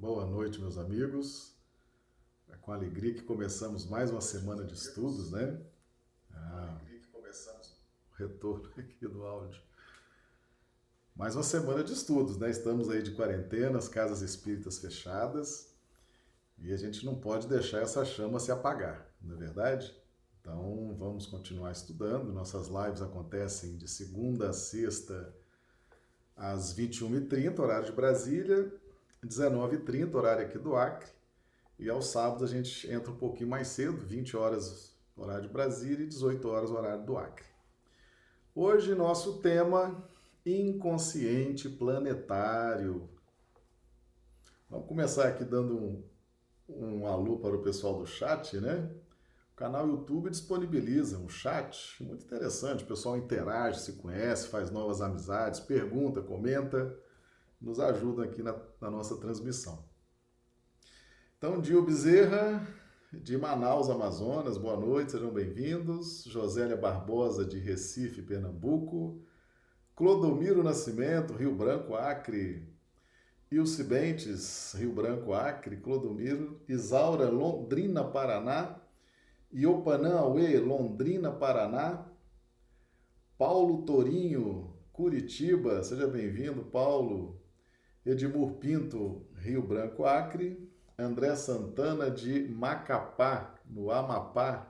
Boa noite, meus amigos. É com alegria que começamos mais uma semana de estudos, né? Ah, retorno aqui do áudio. Mais uma semana de estudos, né? Estamos aí de quarentena, as casas espíritas fechadas e a gente não pode deixar essa chama se apagar, não é verdade? Então vamos continuar estudando. Nossas lives acontecem de segunda a sexta às 21h30, horário de Brasília, 19h30, horário aqui do Acre. E aos sábados a gente entra um pouquinho mais cedo, 20 horas, horário de Brasília, e 18 horas, horário do Acre. Hoje, nosso tema inconsciente planetário. Vamos começar aqui dando um, um alô para o pessoal do chat, né? O canal YouTube disponibiliza um chat muito interessante. O pessoal interage, se conhece, faz novas amizades, pergunta, comenta, nos ajuda aqui na, na nossa transmissão. Então, Dio Bezerra, de Manaus, Amazonas. Boa noite, sejam bem-vindos. Josélia Barbosa, de Recife, Pernambuco. Clodomiro Nascimento, Rio Branco, Acre. Ilse Bentes, Rio Branco, Acre. Clodomiro. Isaura, Londrina, Paraná. Iopanã Aue, Londrina, Paraná. Paulo Torinho, Curitiba. Seja bem-vindo, Paulo. Edmur Pinto, Rio Branco, Acre. André Santana de Macapá, no Amapá.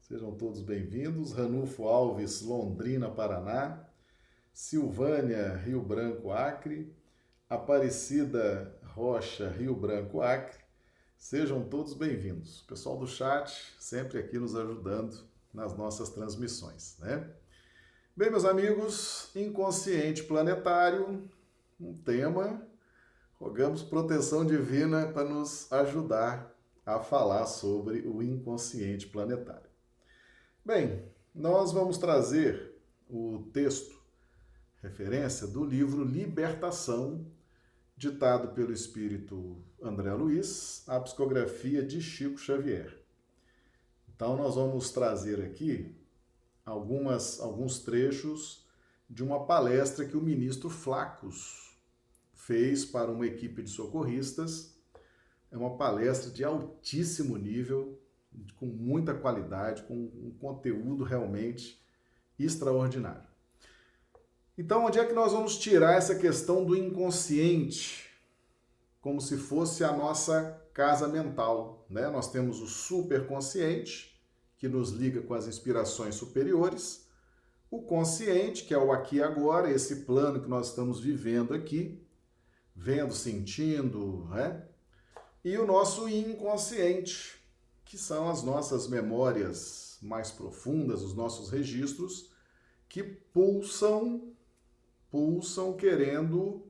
Sejam todos bem-vindos. Ranulfo Alves, Londrina, Paraná. Silvânia, Rio Branco, Acre. Aparecida Rocha, Rio Branco, Acre. Sejam todos bem-vindos. Pessoal do chat, sempre aqui nos ajudando nas nossas transmissões, né? Bem, meus amigos, inconsciente planetário, um tema Rogamos proteção divina para nos ajudar a falar sobre o inconsciente planetário. Bem, nós vamos trazer o texto, referência do livro Libertação, ditado pelo espírito André Luiz, a psicografia de Chico Xavier. Então, nós vamos trazer aqui algumas, alguns trechos de uma palestra que o ministro Flacos fez para uma equipe de socorristas. É uma palestra de altíssimo nível, com muita qualidade, com um conteúdo realmente extraordinário. Então, onde é que nós vamos tirar essa questão do inconsciente? Como se fosse a nossa casa mental, né? Nós temos o superconsciente, que nos liga com as inspirações superiores, o consciente, que é o aqui e agora, esse plano que nós estamos vivendo aqui, vendo, sentindo, né? E o nosso inconsciente, que são as nossas memórias mais profundas, os nossos registros, que pulsam, pulsam querendo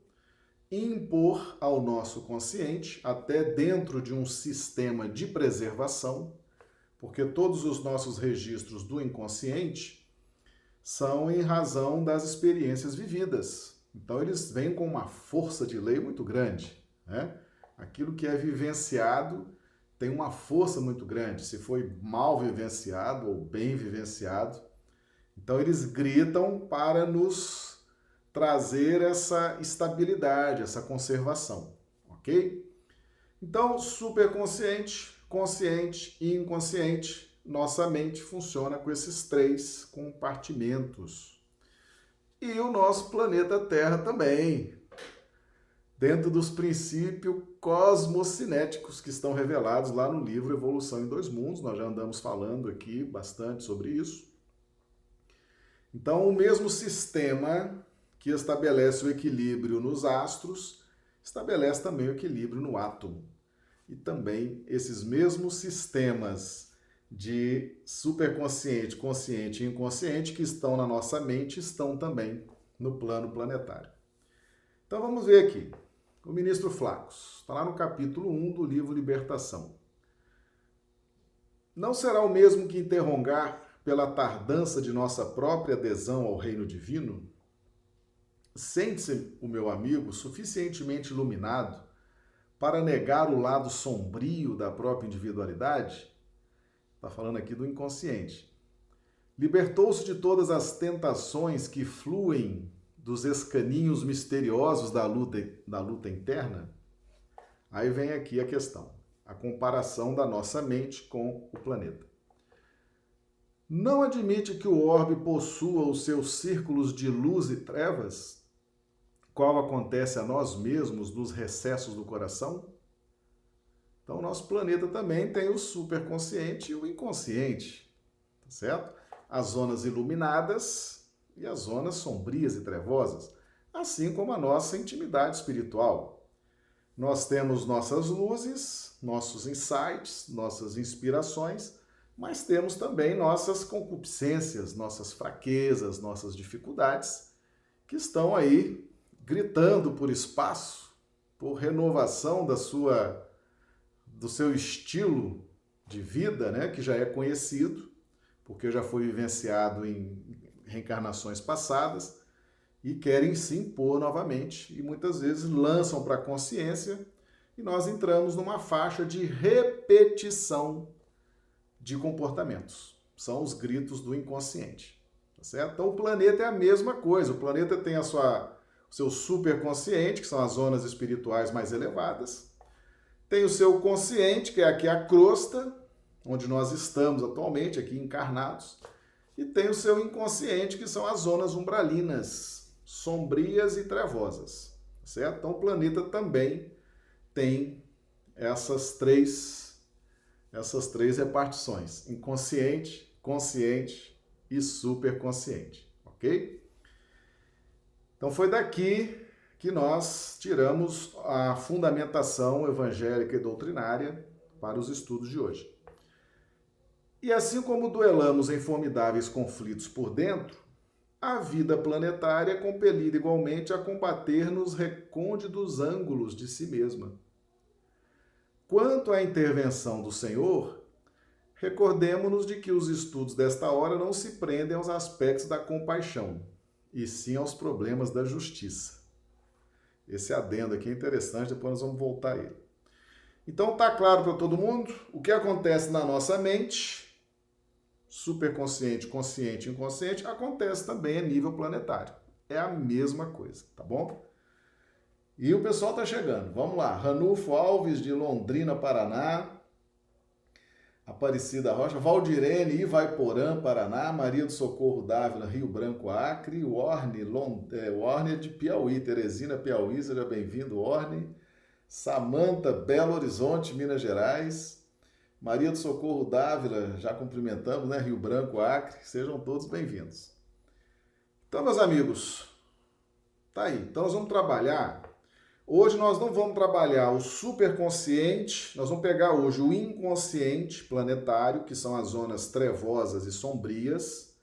impor ao nosso consciente, até dentro de um sistema de preservação, porque todos os nossos registros do inconsciente são em razão das experiências vividas. Então eles vêm com uma força de lei muito grande. Né? Aquilo que é vivenciado tem uma força muito grande, se foi mal vivenciado ou bem vivenciado. Então eles gritam para nos trazer essa estabilidade, essa conservação, ok? Então, superconsciente, consciente e inconsciente, nossa mente funciona com esses três compartimentos e o nosso planeta Terra também, dentro dos princípios cosmocinéticos que estão revelados lá no livro Evolução em Dois Mundos. Nós já andamos falando aqui bastante sobre isso. Então, o mesmo sistema que estabelece o equilíbrio nos astros, estabelece também o equilíbrio no átomo. E também esses mesmos sistemas de superconsciente, consciente e inconsciente que estão na nossa mente estão também no plano planetário. Então vamos ver aqui. O ministro Flacos, está lá no capítulo 1 do livro Libertação. Não será o mesmo que interrogar pela tardança de nossa própria adesão ao reino divino? Sente-se o meu amigo suficientemente iluminado para negar o lado sombrio da própria individualidade? Está falando aqui do inconsciente. Libertou-se de todas as tentações que fluem dos escaninhos misteriosos da luta, da luta interna? Aí vem aqui a questão, a comparação da nossa mente com o planeta. Não admite que o orbe possua os seus círculos de luz e trevas, qual acontece a nós mesmos nos recessos do coração? Então, o nosso planeta também tem o superconsciente e o inconsciente, tá certo? As zonas iluminadas e as zonas sombrias e trevosas, assim como a nossa intimidade espiritual. Nós temos nossas luzes, nossos insights, nossas inspirações, mas temos também nossas concupiscências, nossas fraquezas, nossas dificuldades, que estão aí gritando por espaço, por renovação da sua do seu estilo de vida, né, que já é conhecido, porque já foi vivenciado em reencarnações passadas e querem se impor novamente e muitas vezes lançam para a consciência e nós entramos numa faixa de repetição de comportamentos. São os gritos do inconsciente. Tá certo? Então o planeta é a mesma coisa. O planeta tem a sua o seu superconsciente, que são as zonas espirituais mais elevadas. Tem o seu consciente, que é aqui a crosta, onde nós estamos atualmente, aqui encarnados. E tem o seu inconsciente, que são as zonas umbralinas, sombrias e trevosas. Certo? Então o planeta também tem essas três essas três repartições: inconsciente, consciente e superconsciente, ok? Então foi daqui que nós tiramos a fundamentação evangélica e doutrinária para os estudos de hoje. E assim como duelamos em formidáveis conflitos por dentro, a vida planetária é compelida igualmente a combater nos recônditos ângulos de si mesma Quanto à intervenção do Senhor, recordemos-nos de que os estudos desta hora não se prendem aos aspectos da compaixão, e sim aos problemas da justiça. Esse adendo aqui é interessante, depois nós vamos voltar a ele. Então tá claro para todo mundo o que acontece na nossa mente, superconsciente, consciente, inconsciente, acontece também a nível planetário. É a mesma coisa, tá bom? E o pessoal tá chegando. Vamos lá. Ranulfo Alves, de Londrina, Paraná. Aparecida Rocha. Valdirene, Ivaiporã, Paraná. Maria do Socorro Dávila, Rio Branco, Acre. Warne, Lond... é, Warne de Piauí. Teresina, Piauí. Seja bem-vindo, Warne. Samanta, Belo Horizonte, Minas Gerais. Maria do Socorro Dávila, já cumprimentamos, né? Rio Branco, Acre. Sejam todos bem-vindos. Então, meus amigos, tá aí. Então, nós vamos trabalhar Hoje nós não vamos trabalhar o superconsciente, nós vamos pegar hoje o inconsciente planetário, que são as zonas trevosas e sombrias,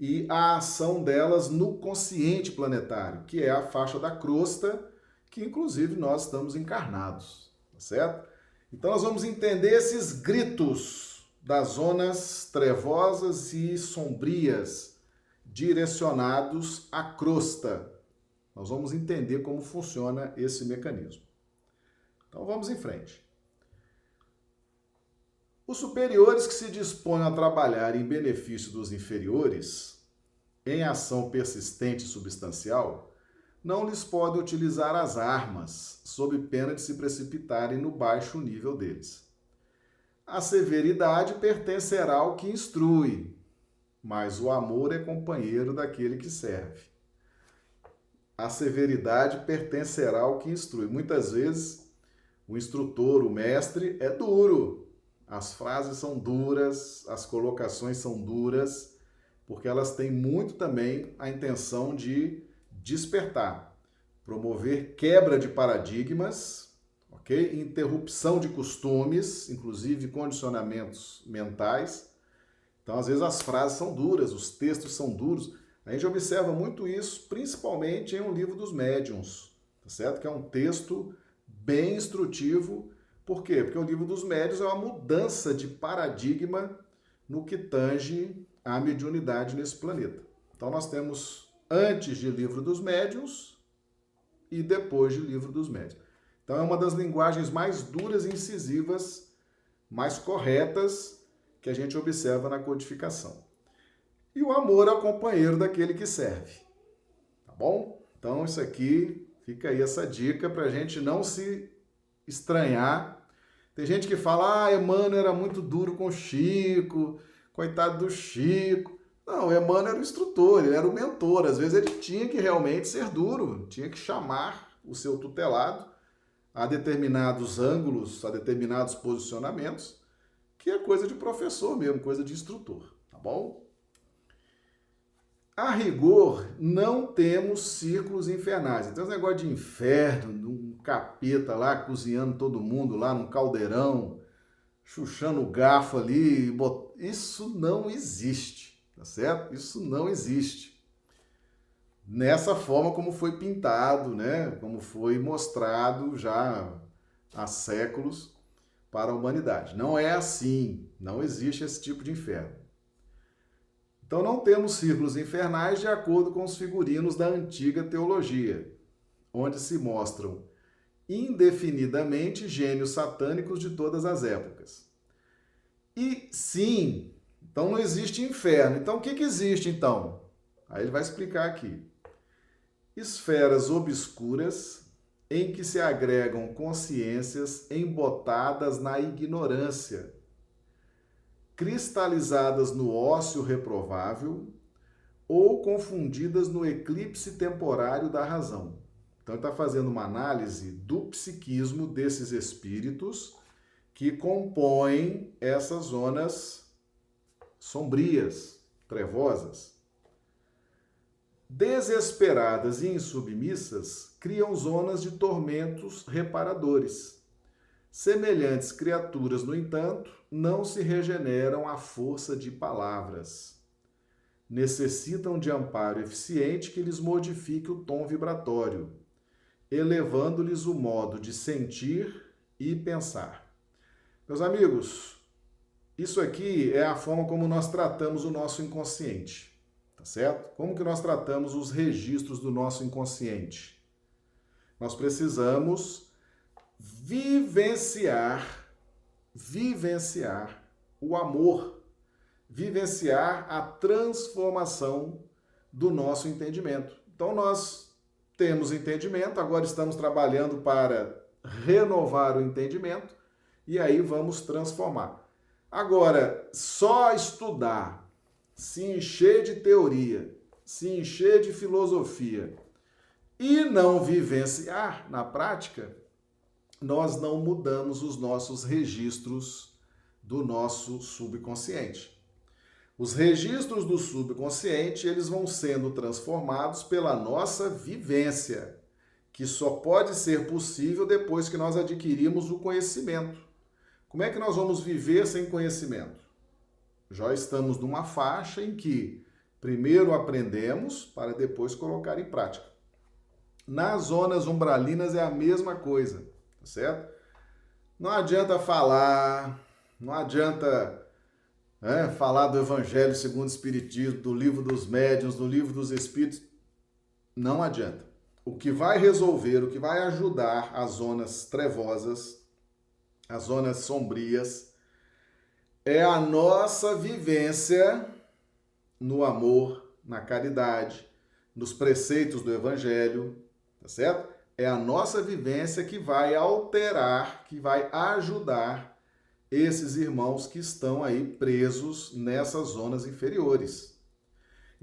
e a ação delas no consciente planetário, que é a faixa da crosta, que inclusive nós estamos encarnados, tá certo? Então nós vamos entender esses gritos das zonas trevosas e sombrias direcionados à crosta, nós vamos entender como funciona esse mecanismo. Então vamos em frente. Os superiores que se dispõem a trabalhar em benefício dos inferiores, em ação persistente e substancial, não lhes pode utilizar as armas, sob pena de se precipitarem no baixo nível deles. A severidade pertencerá ao que instrui, mas o amor é companheiro daquele que serve a severidade pertencerá ao que instrui. Muitas vezes, o instrutor, o mestre, é duro. As frases são duras, as colocações são duras, porque elas têm muito também a intenção de despertar, promover quebra de paradigmas, ok? Interrupção de costumes, inclusive condicionamentos mentais. Então, às vezes, as frases são duras, os textos são duros a gente observa muito isso, principalmente em um livro dos médiuns, tá certo? Que é um texto bem instrutivo. Por quê? Porque o livro dos médiuns é uma mudança de paradigma no que tange a mediunidade nesse planeta. Então nós temos antes de livro dos médiuns e depois de livro dos médiuns. Então é uma das linguagens mais duras e incisivas, mais corretas que a gente observa na codificação. E o amor é o companheiro daquele que serve. Tá bom? Então, isso aqui, fica aí essa dica para a gente não se estranhar. Tem gente que fala, ah, Emmanuel era muito duro com Chico, coitado do Chico. Não, Emmanuel era o instrutor, ele era o mentor. Às vezes ele tinha que realmente ser duro, tinha que chamar o seu tutelado a determinados ângulos, a determinados posicionamentos, que é coisa de professor mesmo, coisa de instrutor, tá bom? A rigor, não temos círculos infernais. Então, esse negócio de inferno, um capeta lá cozinhando todo mundo lá num caldeirão, chuchando o garfo ali, isso não existe, tá certo? Isso não existe. Nessa forma como foi pintado, né? Como foi mostrado já há séculos para a humanidade. Não é assim, não existe esse tipo de inferno. Então não temos círculos infernais de acordo com os figurinos da antiga teologia, onde se mostram indefinidamente gênios satânicos de todas as épocas. E sim, então não existe inferno. Então o que, que existe então? Aí ele vai explicar aqui. Esferas obscuras em que se agregam consciências embotadas na ignorância cristalizadas no ócio reprovável ou confundidas no eclipse temporário da razão. Então, está fazendo uma análise do psiquismo desses espíritos que compõem essas zonas sombrias, trevosas. Desesperadas e insubmissas, criam zonas de tormentos reparadores. Semelhantes criaturas, no entanto, não se regeneram à força de palavras. Necessitam de amparo eficiente que lhes modifique o tom vibratório, elevando-lhes o modo de sentir e pensar. Meus amigos, isso aqui é a forma como nós tratamos o nosso inconsciente, tá certo? Como que nós tratamos os registros do nosso inconsciente? Nós precisamos vivenciar vivenciar o amor, vivenciar a transformação do nosso entendimento. Então nós temos entendimento, agora estamos trabalhando para renovar o entendimento e aí vamos transformar. Agora, só estudar, se encher de teoria, se encher de filosofia e não vivenciar na prática, nós não mudamos os nossos registros do nosso subconsciente. Os registros do subconsciente, eles vão sendo transformados pela nossa vivência, que só pode ser possível depois que nós adquirimos o conhecimento. Como é que nós vamos viver sem conhecimento? Já estamos numa faixa em que primeiro aprendemos para depois colocar em prática. Nas zonas umbralinas é a mesma coisa certo? Não adianta falar, não adianta né, falar do Evangelho segundo o Espiritismo, do livro dos médiuns, do livro dos Espíritos. Não adianta. O que vai resolver, o que vai ajudar as zonas trevosas, as zonas sombrias, é a nossa vivência no amor, na caridade, nos preceitos do Evangelho, tá certo? É a nossa vivência que vai alterar, que vai ajudar esses irmãos que estão aí presos nessas zonas inferiores.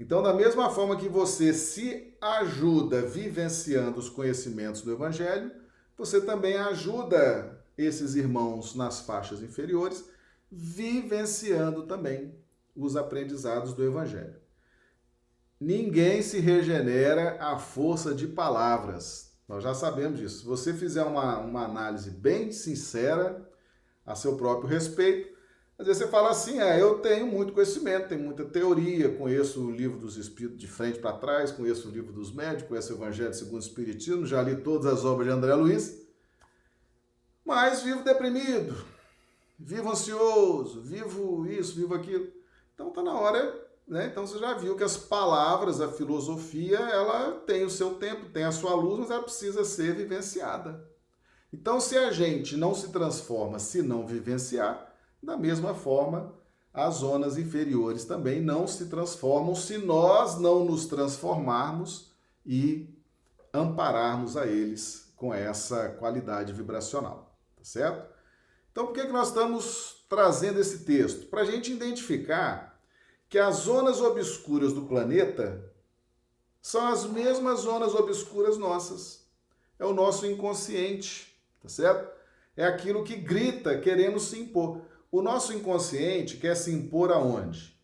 Então, da mesma forma que você se ajuda vivenciando os conhecimentos do Evangelho, você também ajuda esses irmãos nas faixas inferiores, vivenciando também os aprendizados do Evangelho. Ninguém se regenera à força de palavras, nós já sabemos disso. Se você fizer uma, uma análise bem sincera a seu próprio respeito, às vezes você fala assim: é, eu tenho muito conhecimento, tenho muita teoria, conheço o livro dos Espíritos de frente para trás, conheço o livro dos médicos, conheço o Evangelho segundo o Espiritismo, já li todas as obras de André Luiz, mas vivo deprimido, vivo ansioso, vivo isso, vivo aquilo. Então está na hora né? Então você já viu que as palavras, a filosofia, ela tem o seu tempo, tem a sua luz, mas ela precisa ser vivenciada. Então, se a gente não se transforma se não vivenciar, da mesma forma, as zonas inferiores também não se transformam se nós não nos transformarmos e ampararmos a eles com essa qualidade vibracional. certo? Então, por que, que nós estamos trazendo esse texto? Para a gente identificar que as zonas obscuras do planeta são as mesmas zonas obscuras nossas. É o nosso inconsciente, tá certo? É aquilo que grita querendo se impor. O nosso inconsciente quer se impor aonde?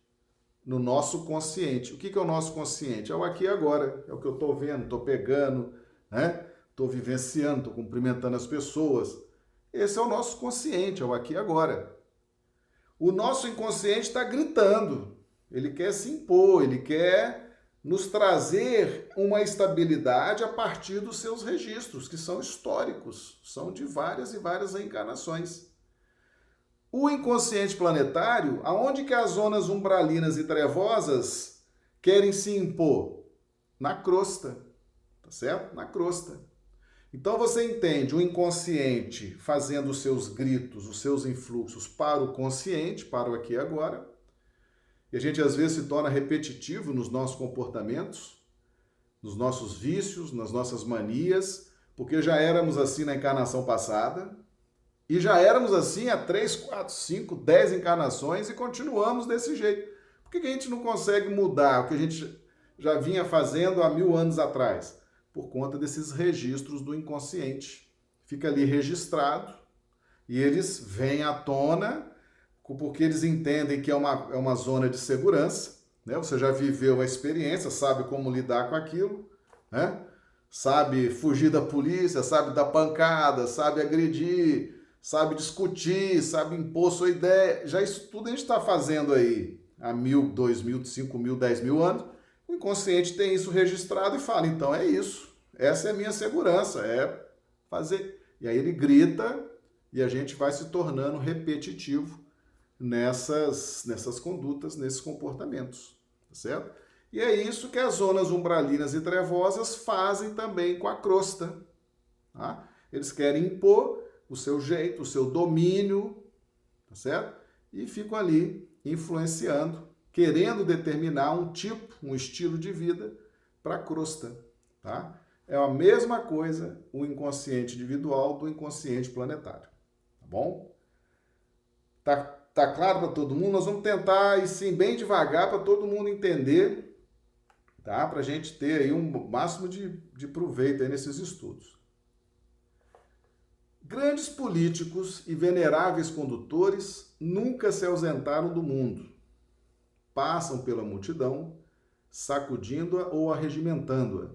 No nosso consciente. O que é o nosso consciente? É o aqui e agora. É o que eu estou vendo, estou pegando, né? Estou vivenciando, estou cumprimentando as pessoas. Esse é o nosso consciente, é o aqui e agora. O nosso inconsciente está gritando. Ele quer se impor, ele quer nos trazer uma estabilidade a partir dos seus registros, que são históricos, são de várias e várias reencarnações. O inconsciente planetário, aonde que as zonas umbralinas e trevosas querem se impor? Na crosta, tá certo? Na crosta. Então você entende o inconsciente fazendo os seus gritos, os seus influxos para o consciente, para o aqui e agora, e a gente às vezes se torna repetitivo nos nossos comportamentos, nos nossos vícios, nas nossas manias, porque já éramos assim na encarnação passada, e já éramos assim há 3, 4, 5, 10 encarnações e continuamos desse jeito. Por que a gente não consegue mudar o que a gente já vinha fazendo há mil anos atrás? Por conta desses registros do inconsciente. Fica ali registrado e eles vêm à tona porque eles entendem que é uma, é uma zona de segurança, né? Você já viveu a experiência, sabe como lidar com aquilo, né? Sabe fugir da polícia, sabe dar pancada, sabe agredir, sabe discutir, sabe impor sua ideia. Já isso tudo a gente está fazendo aí há mil, dois mil, cinco mil, dez mil anos. O inconsciente tem isso registrado e fala, então é isso. Essa é a minha segurança, é fazer. E aí ele grita e a gente vai se tornando repetitivo nessas, nessas condutas, nesses comportamentos, tá certo? E é isso que as zonas umbralinas e trevosas fazem também com a crosta. Tá? Eles querem impor o seu jeito, o seu domínio, tá certo? E ficam ali influenciando, querendo determinar um tipo, um estilo de vida para a crosta, tá? É a mesma coisa o inconsciente individual do inconsciente planetário, tá bom? Tá Tá claro para todo mundo? Nós vamos tentar ir sim bem devagar para todo mundo entender, tá? Para a gente ter aí um máximo de, de proveito nesses estudos. Grandes políticos e veneráveis condutores nunca se ausentaram do mundo. Passam pela multidão, sacudindo-a ou arregimentando-a.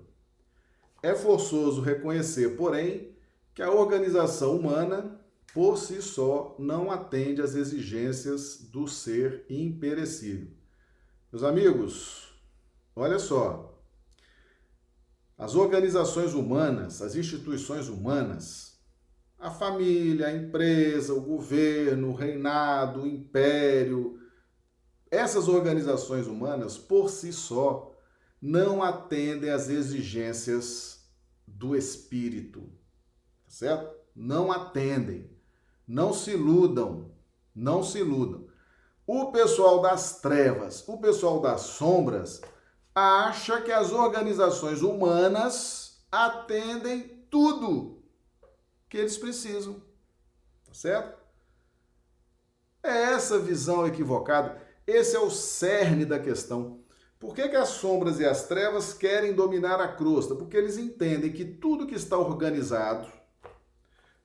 É forçoso reconhecer, porém, que a organização humana por si só não atende às exigências do ser imperecível. Meus amigos, olha só. As organizações humanas, as instituições humanas, a família, a empresa, o governo, o reinado, o império, essas organizações humanas, por si só, não atendem às exigências do espírito, tá certo? Não atendem. Não se iludam, não se iludam. O pessoal das trevas, o pessoal das sombras, acha que as organizações humanas atendem tudo que eles precisam. Tá certo? É essa visão equivocada, esse é o cerne da questão. Por que, que as sombras e as trevas querem dominar a crosta? Porque eles entendem que tudo que está organizado,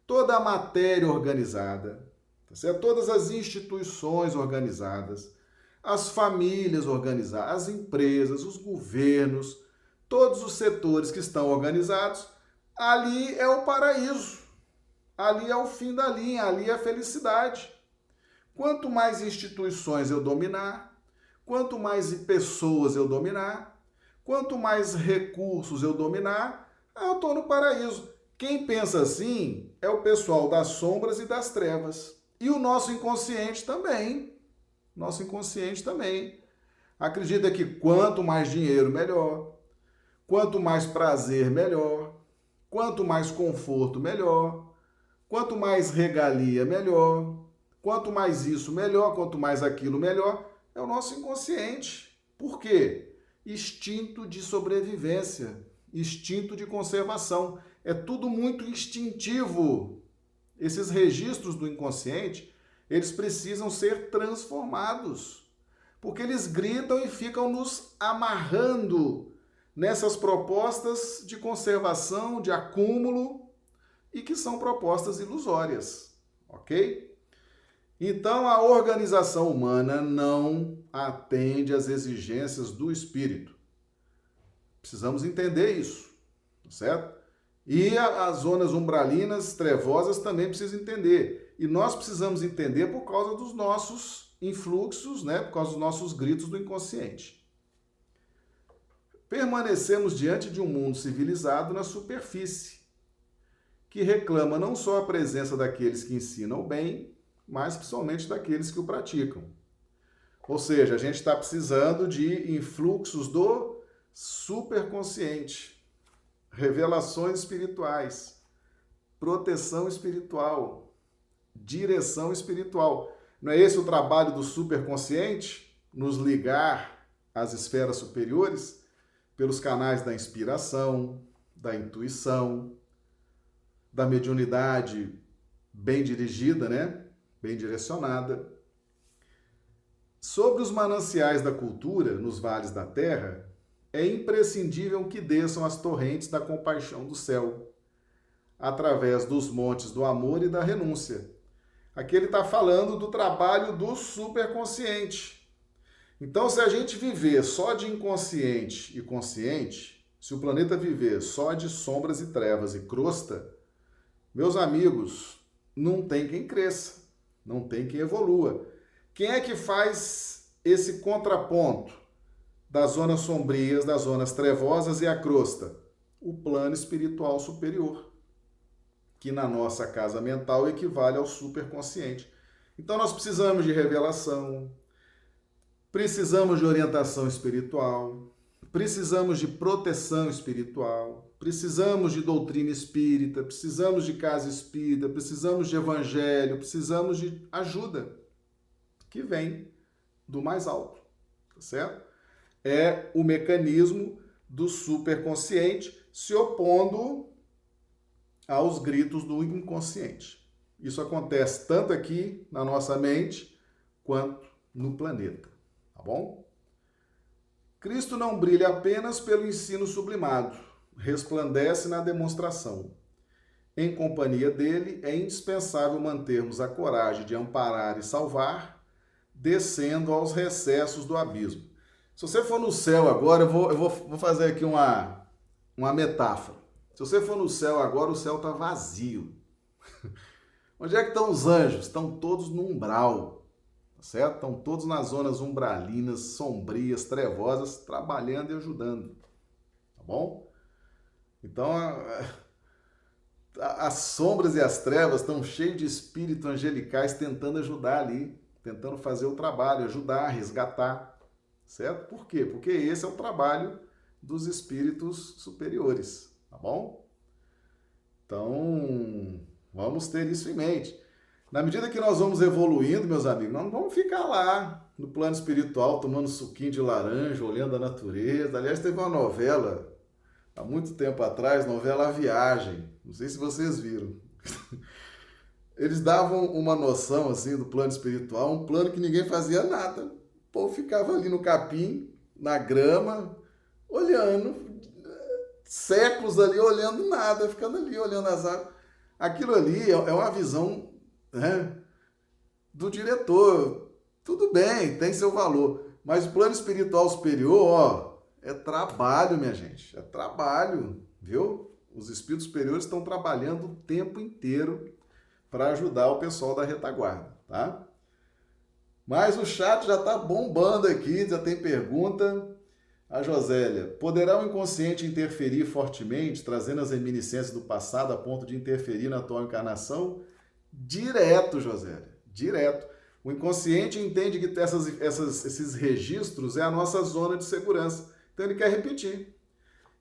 toda a matéria organizada, tá certo? todas as instituições organizadas, as famílias organizadas, as empresas, os governos, todos os setores que estão organizados, ali é o paraíso, ali é o fim da linha, ali é a felicidade. Quanto mais instituições eu dominar, quanto mais pessoas eu dominar, quanto mais recursos eu dominar, eu estou no paraíso. Quem pensa assim é o pessoal das sombras e das trevas. E o nosso inconsciente também. Nosso inconsciente também. Acredita que quanto mais dinheiro, melhor. Quanto mais prazer, melhor. Quanto mais conforto, melhor. Quanto mais regalia, melhor. Quanto mais isso, melhor. Quanto mais aquilo, melhor. É o nosso inconsciente. Por quê? Instinto de sobrevivência, instinto de conservação. É tudo muito instintivo. Esses registros do inconsciente, eles precisam ser transformados, porque eles gritam e ficam nos amarrando nessas propostas de conservação, de acúmulo e que são propostas ilusórias, ok? Então a organização humana não atende às exigências do espírito. Precisamos entender isso, certo? E as zonas umbralinas, trevosas, também precisam entender. E nós precisamos entender por causa dos nossos influxos, né? por causa dos nossos gritos do inconsciente. Permanecemos diante de um mundo civilizado na superfície, que reclama não só a presença daqueles que ensinam o bem, mas principalmente daqueles que o praticam. Ou seja, a gente está precisando de influxos do superconsciente, revelações espirituais, proteção espiritual, direção espiritual. Não é esse o trabalho do superconsciente? Nos ligar às esferas superiores pelos canais da inspiração, da intuição, da mediunidade bem dirigida, né? Bem direcionada. Sobre os mananciais da cultura nos vales da terra, é imprescindível que desçam as torrentes da compaixão do céu, através dos montes do amor e da renúncia. Aqui ele está falando do trabalho do superconsciente. Então, se a gente viver só de inconsciente e consciente, se o planeta viver só de sombras e trevas e crosta, meus amigos, não tem quem cresça, não tem quem evolua. Quem é que faz esse contraponto? Das zonas sombrias, das zonas trevosas e a crosta? O plano espiritual superior, que na nossa casa mental equivale ao superconsciente. Então nós precisamos de revelação, precisamos de orientação espiritual, precisamos de proteção espiritual, precisamos de doutrina espírita, precisamos de casa espírita, precisamos de evangelho, precisamos de ajuda que vem do mais alto, tá certo? É o mecanismo do superconsciente se opondo aos gritos do inconsciente. Isso acontece tanto aqui na nossa mente quanto no planeta, tá bom? Cristo não brilha apenas pelo ensino sublimado, resplandece na demonstração. Em companhia dele, é indispensável mantermos a coragem de amparar e salvar, descendo aos recessos do abismo. Se você for no céu agora, eu vou, eu vou, vou fazer aqui uma, uma metáfora. Se você for no céu agora, o céu está vazio. Onde é que estão os anjos? Estão todos no umbral, tá certo? Estão todos nas zonas umbralinas, sombrias, trevosas, trabalhando e ajudando, tá bom? Então, as sombras e as trevas estão cheias de espíritos angelicais tentando ajudar ali, tentando fazer o trabalho, ajudar, resgatar certo? Por quê? Porque esse é o trabalho dos espíritos superiores, tá bom? Então, vamos ter isso em mente. Na medida que nós vamos evoluindo, meus amigos, nós não vamos ficar lá no plano espiritual tomando suquinho de laranja, olhando a natureza. Aliás, teve uma novela há muito tempo atrás, novela A Viagem. Não sei se vocês viram. Eles davam uma noção assim do plano espiritual, um plano que ninguém fazia nada povo ficava ali no capim, na grama, olhando, séculos ali olhando nada, ficando ali olhando as árvores. Aquilo ali é, é uma visão né, do diretor. Tudo bem, tem seu valor, mas o plano espiritual superior, ó, é trabalho, minha gente, é trabalho, viu? Os espíritos superiores estão trabalhando o tempo inteiro para ajudar o pessoal da retaguarda, tá? Mas o chat já está bombando aqui, já tem pergunta. A Josélia, poderá o inconsciente interferir fortemente, trazendo as reminiscências do passado a ponto de interferir na atual encarnação? Direto, Josélia, direto. O inconsciente entende que essas, essas, esses registros é a nossa zona de segurança. Então ele quer repetir.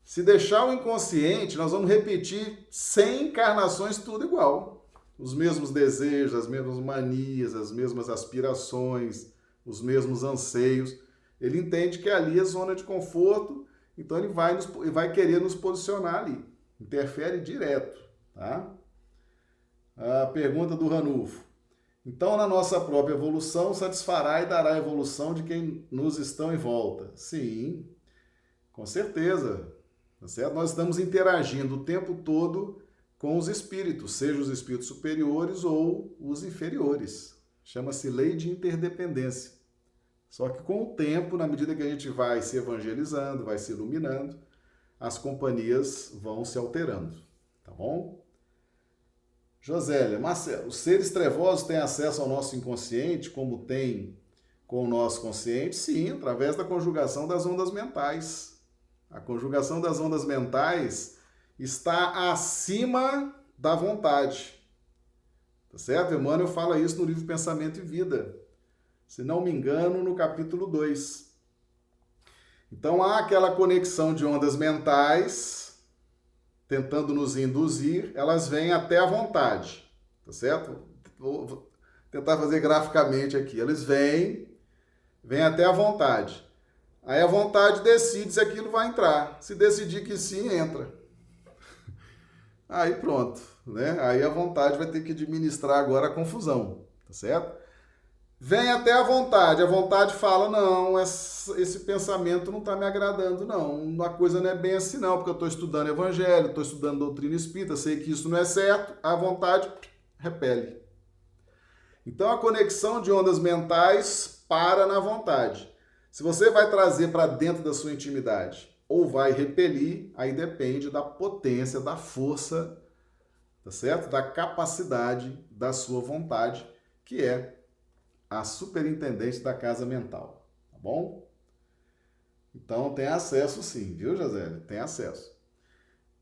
Se deixar o inconsciente, nós vamos repetir 100 encarnações tudo igual os mesmos desejos, as mesmas manias, as mesmas aspirações, os mesmos anseios. Ele entende que ali é zona de conforto, então ele vai, nos, vai querer nos posicionar ali. Interfere direto, tá? A pergunta do Ranulfo. Então, na nossa própria evolução, satisfará e dará a evolução de quem nos estão em volta. Sim, com certeza. Tá certo? Nós estamos interagindo o tempo todo com os espíritos, seja os espíritos superiores ou os inferiores. Chama-se lei de interdependência. Só que com o tempo, na medida que a gente vai se evangelizando, vai se iluminando, as companhias vão se alterando, tá bom? Josélia, Marcelo, os seres trevosos têm acesso ao nosso inconsciente, como tem com o nosso consciente? Sim, através da conjugação das ondas mentais. A conjugação das ondas mentais está acima da vontade. Tá certo? Emmanuel fala isso no livro Pensamento e Vida. Se não me engano, no capítulo 2. Então há aquela conexão de ondas mentais tentando nos induzir, elas vêm até a vontade, tá certo? Vou tentar fazer graficamente aqui. Eles vêm, vêm até a vontade. Aí a vontade decide se aquilo vai entrar. Se decidir que sim, entra. Aí pronto, né? Aí a vontade vai ter que administrar agora a confusão, tá certo? Vem até a vontade, a vontade fala: não, esse pensamento não está me agradando, não. A coisa não é bem assim, não, porque eu estou estudando evangelho, estou estudando doutrina espírita, sei que isso não é certo, a vontade repele. Então a conexão de ondas mentais para na vontade. Se você vai trazer para dentro da sua intimidade ou vai repelir, aí depende da potência, da força, tá certo? Da capacidade da sua vontade, que é a superintendente da casa mental, tá bom? Então tem acesso sim, viu, José? Tem acesso.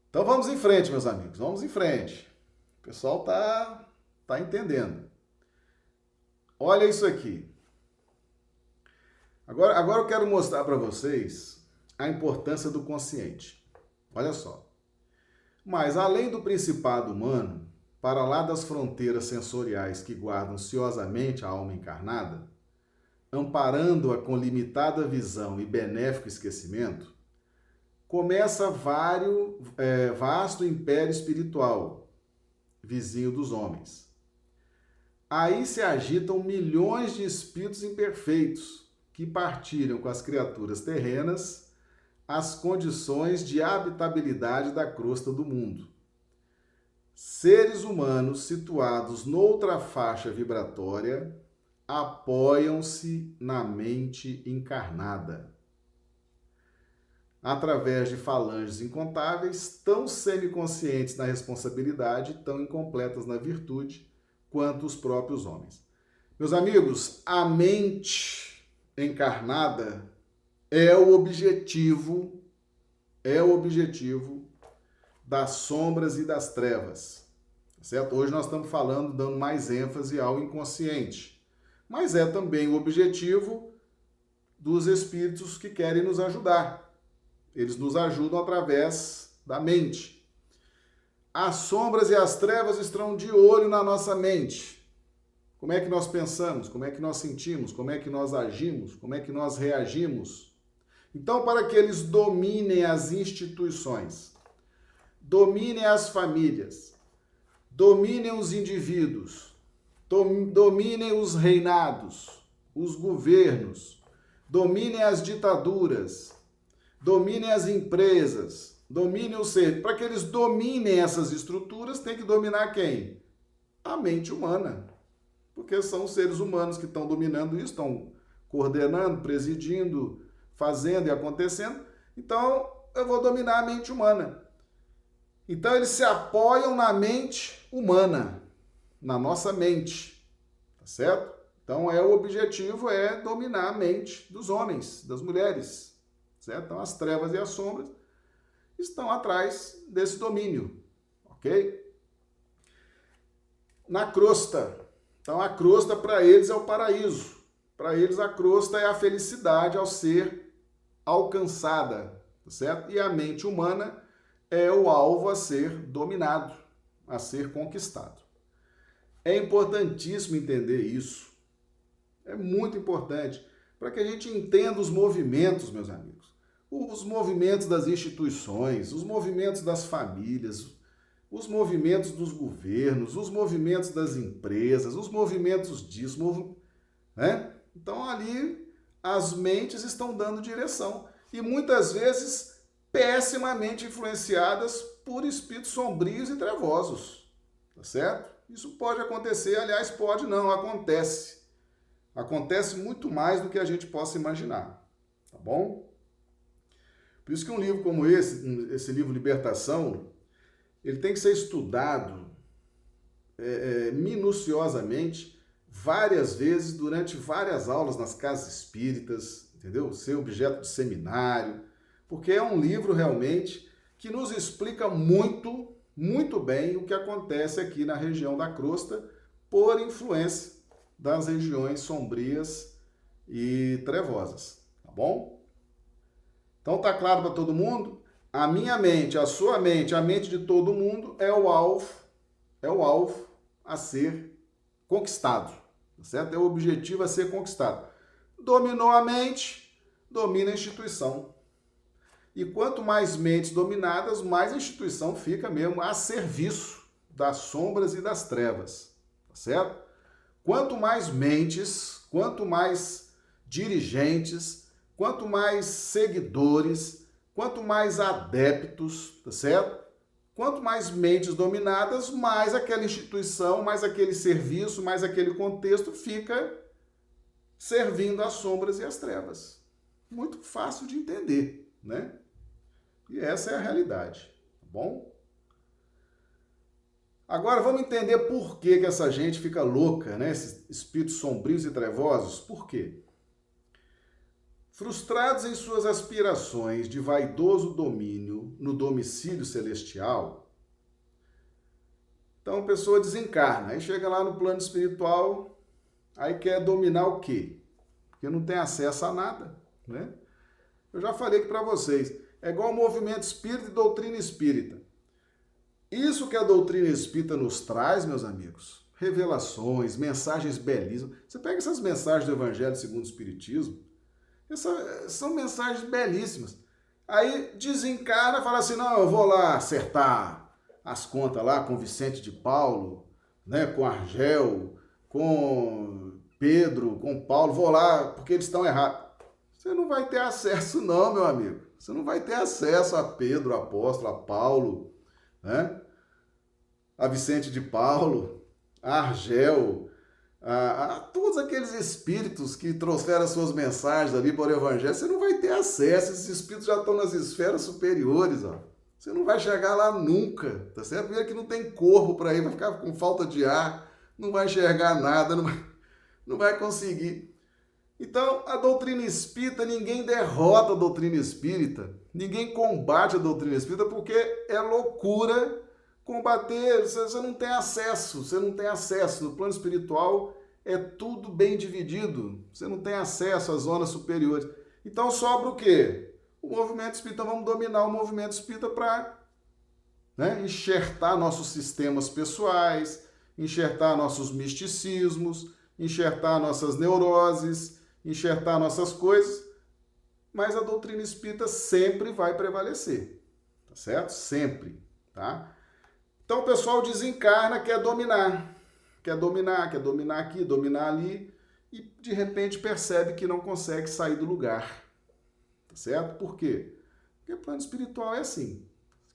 Então vamos em frente, meus amigos, vamos em frente. O pessoal tá tá entendendo. Olha isso aqui. Agora, agora eu quero mostrar para vocês a importância do consciente. Olha só. Mas além do principado humano, para lá das fronteiras sensoriais que guardam ciosamente a alma encarnada, amparando-a com limitada visão e benéfico esquecimento, começa vário, é, vasto império espiritual, vizinho dos homens. Aí se agitam milhões de espíritos imperfeitos que partilham com as criaturas terrenas as condições de habitabilidade da crosta do mundo Seres humanos situados noutra faixa vibratória apoiam-se na mente encarnada. Através de falanges incontáveis, tão semiconscientes na responsabilidade, tão incompletas na virtude, quanto os próprios homens. Meus amigos, a mente encarnada é o objetivo, é o objetivo das sombras e das trevas. Certo? Hoje nós estamos falando, dando mais ênfase ao inconsciente. Mas é também o objetivo dos espíritos que querem nos ajudar. Eles nos ajudam através da mente. As sombras e as trevas estão de olho na nossa mente. Como é que nós pensamos? Como é que nós sentimos? Como é que nós agimos? Como é que nós reagimos? Então, para que eles dominem as instituições, dominem as famílias, dominem os indivíduos, dominem os reinados, os governos, dominem as ditaduras, dominem as empresas, dominem o ser. Para que eles dominem essas estruturas, tem que dominar quem? A mente humana. Porque são os seres humanos que estão dominando isso, estão coordenando, presidindo, fazendo e acontecendo. Então, eu vou dominar a mente humana. Então eles se apoiam na mente humana, na nossa mente, tá certo? Então é o objetivo é dominar a mente dos homens, das mulheres, certo? Então as trevas e as sombras estão atrás desse domínio, ok? Na crosta, então a crosta para eles é o paraíso, para eles a crosta é a felicidade ao ser alcançada, tá certo? E a mente humana é o alvo a ser dominado, a ser conquistado. É importantíssimo entender isso. É muito importante para que a gente entenda os movimentos, meus amigos. Os movimentos das instituições, os movimentos das famílias, os movimentos dos governos, os movimentos das empresas, os movimentos disso, mov... né? Então ali as mentes estão dando direção e muitas vezes pessimamente influenciadas por espíritos sombrios e trevosos, tá certo? Isso pode acontecer, aliás, pode não, acontece. Acontece muito mais do que a gente possa imaginar, tá bom? Por isso que um livro como esse, esse livro Libertação, ele tem que ser estudado é, é, minuciosamente várias vezes durante várias aulas nas casas espíritas, entendeu? Ser objeto de seminário, porque é um livro realmente que nos explica muito, muito bem o que acontece aqui na região da crosta por influência das regiões sombrias e trevosas, tá bom? Então tá claro para todo mundo? A minha mente, a sua mente, a mente de todo mundo é o alvo, é o alvo a ser conquistado, certo? É o objetivo a ser conquistado. Dominou a mente, domina a instituição. E quanto mais mentes dominadas, mais a instituição fica mesmo a serviço das sombras e das trevas, tá certo? Quanto mais mentes, quanto mais dirigentes, quanto mais seguidores, quanto mais adeptos, tá certo? Quanto mais mentes dominadas, mais aquela instituição, mais aquele serviço, mais aquele contexto fica servindo às sombras e às trevas. Muito fácil de entender, né? E essa é a realidade, tá bom? Agora vamos entender por que, que essa gente fica louca, né? Esses espíritos sombrios e trevosos. Por quê? Frustrados em suas aspirações de vaidoso domínio no domicílio celestial, então a pessoa desencarna, aí chega lá no plano espiritual, aí quer dominar o quê? Porque não tem acesso a nada, né? Eu já falei aqui para vocês, é igual movimento espírita e doutrina espírita. Isso que a doutrina espírita nos traz, meus amigos, revelações, mensagens belíssimas. Você pega essas mensagens do Evangelho segundo o Espiritismo, essa, são mensagens belíssimas. Aí desencarna, fala assim: não, eu vou lá acertar as contas lá com Vicente de Paulo, né, com Argel, com Pedro, com Paulo, vou lá porque eles estão errados. Você não vai ter acesso, não, meu amigo. Você não vai ter acesso a Pedro, apóstolo, a Paulo, né? a Vicente de Paulo, a Argel, a, a, todos aqueles espíritos que trouxeram as suas mensagens ali para o Evangelho, você não vai ter acesso, esses espíritos já estão nas esferas superiores, ó. Você não vai chegar lá nunca, tá certo? Primeiro que não tem corpo para ir, vai ficar com falta de ar, não vai enxergar nada, não vai, não vai conseguir. Então, a doutrina espírita, ninguém derrota a doutrina espírita, ninguém combate a doutrina espírita porque é loucura combater, você, não tem acesso, você não tem acesso. No plano espiritual é tudo bem dividido, você não tem acesso às zonas superiores. Então sobra o quê? O movimento espírita, vamos dominar o movimento espírita para né, enxertar nossos sistemas pessoais, enxertar nossos misticismos, enxertar nossas neuroses, enxertar nossas coisas, mas a doutrina espírita sempre vai prevalecer, tá certo? Sempre, tá? Então o pessoal desencarna, quer dominar, quer dominar, quer dominar aqui, dominar ali, e de repente percebe que não consegue sair do lugar. Tá certo? Por quê? Porque o plano espiritual é assim.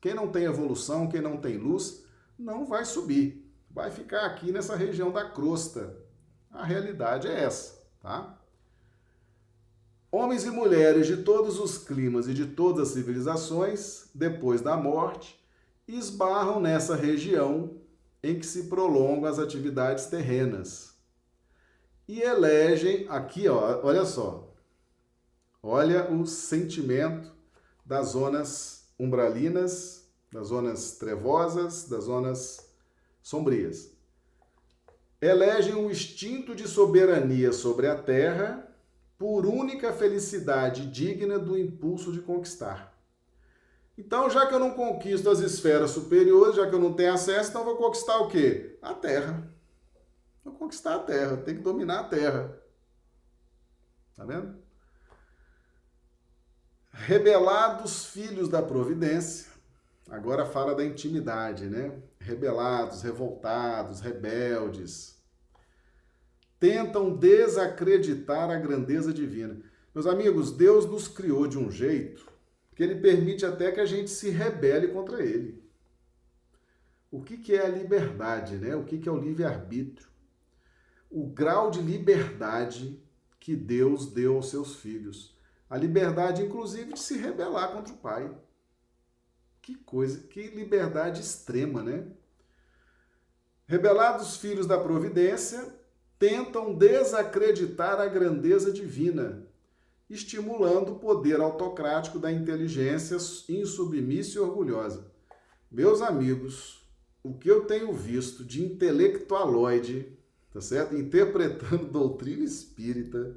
Quem não tem evolução, quem não tem luz, não vai subir. Vai ficar aqui nessa região da crosta. A realidade é essa, tá? Homens e mulheres de todos os climas e de todas as civilizações, depois da morte, esbarram nessa região em que se prolongam as atividades terrenas. E elegem, aqui, ó, olha só, olha o sentimento das zonas umbralinas, das zonas trevosas, das zonas sombrias. Elegem um instinto de soberania sobre a terra por única felicidade digna do impulso de conquistar. Então, já que eu não conquisto as esferas superiores, já que eu não tenho acesso, então vou conquistar o quê? A Terra. Vou conquistar a Terra, tem que dominar a Terra. Tá vendo? Rebelados filhos da providência, Agora fala da intimidade, né? Rebelados, revoltados, rebeldes. Tentam desacreditar a grandeza divina. Meus amigos, Deus nos criou de um jeito que ele permite até que a gente se rebele contra ele. O que, que é a liberdade, né? O que, que é o livre-arbítrio? O grau de liberdade que Deus deu aos seus filhos. A liberdade, inclusive, de se rebelar contra o Pai. Que coisa, que liberdade extrema, né? Rebelados filhos da providência tentam desacreditar a grandeza divina, estimulando o poder autocrático da inteligência insubmissa e orgulhosa. Meus amigos, o que eu tenho visto de intelectualoide, tá certo? Interpretando doutrina espírita,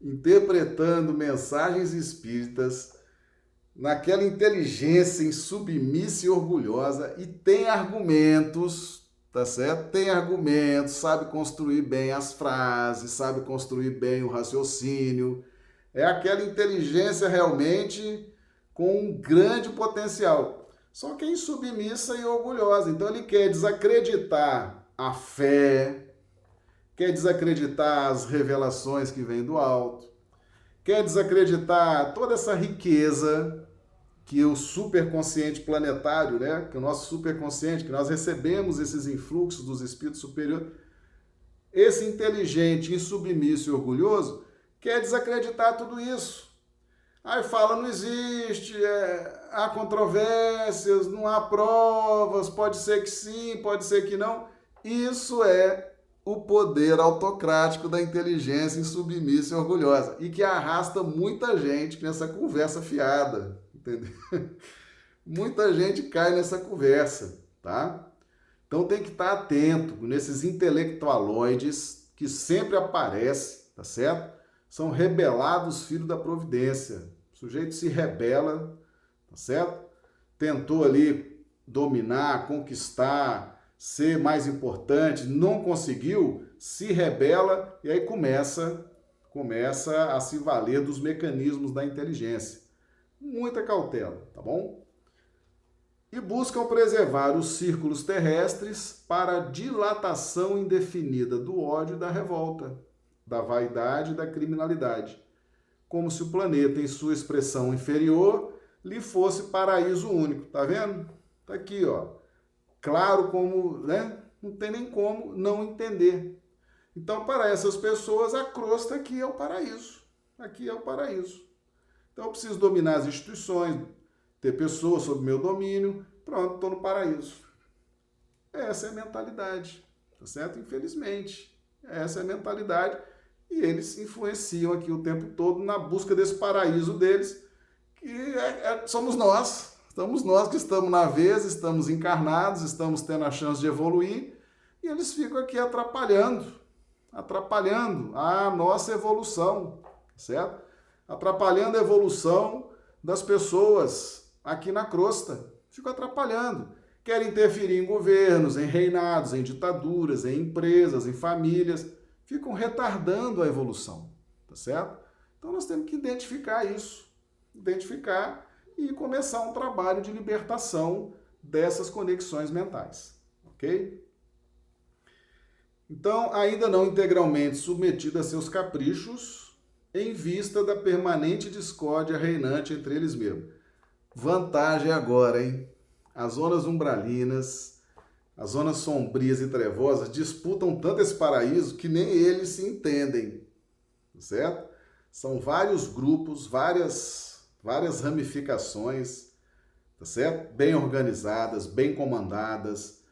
interpretando mensagens espíritas, naquela inteligência insubmissa e orgulhosa e tem argumentos, tá certo? Tem argumentos, sabe construir bem as frases, sabe construir bem o raciocínio. É aquela inteligência realmente com um grande potencial. Só que é insubmissa e orgulhosa. Então ele quer desacreditar a fé, quer desacreditar as revelações que vêm do alto, quer desacreditar toda essa riqueza que o superconsciente planetário, né, que o nosso superconsciente, que nós recebemos esses influxos dos espíritos superiores, esse inteligente, insubmisso e orgulhoso quer desacreditar tudo isso. Aí fala, não existe, é, há controvérsias, não há provas, pode ser que sim, pode ser que não. Isso é o poder autocrático da inteligência insubmissa e orgulhosa e que arrasta muita gente nessa conversa fiada, entendeu? Muita gente cai nessa conversa, tá? Então tem que estar atento nesses intelectualoides que sempre aparecem, tá certo? São rebelados filhos da providência. O sujeito se rebela, tá certo? Tentou ali dominar, conquistar, ser mais importante, não conseguiu, se rebela e aí começa começa a se valer dos mecanismos da inteligência. Muita cautela, tá bom? E buscam preservar os círculos terrestres para a dilatação indefinida do ódio e da revolta, da vaidade e da criminalidade, como se o planeta, em sua expressão inferior, lhe fosse paraíso único. Tá vendo? Tá aqui, ó claro como, né? Não tem nem como não entender. Então, para essas pessoas, a crosta aqui é o paraíso. Aqui é o paraíso. Então, eu preciso dominar as instituições, ter pessoas sob meu domínio. Pronto, estou no paraíso. Essa é a mentalidade, tá certo? Infelizmente, essa é a mentalidade. E eles influenciam aqui o tempo todo na busca desse paraíso deles, que é, é, somos nós, Estamos nós que estamos na vez, estamos encarnados, estamos tendo a chance de evoluir e eles ficam aqui atrapalhando, atrapalhando a nossa evolução, certo? Atrapalhando a evolução das pessoas aqui na crosta. Ficam atrapalhando. Querem interferir em governos, em reinados, em ditaduras, em empresas, em famílias. Ficam retardando a evolução, tá certo? Então nós temos que identificar isso. Identificar e começar um trabalho de libertação dessas conexões mentais, ok? Então, ainda não integralmente submetido a seus caprichos, em vista da permanente discórdia reinante entre eles mesmos. Vantagem agora, hein? As zonas umbralinas, as zonas sombrias e trevosas disputam tanto esse paraíso que nem eles se entendem, certo? São vários grupos, várias várias ramificações, tá certo? Bem organizadas, bem comandadas,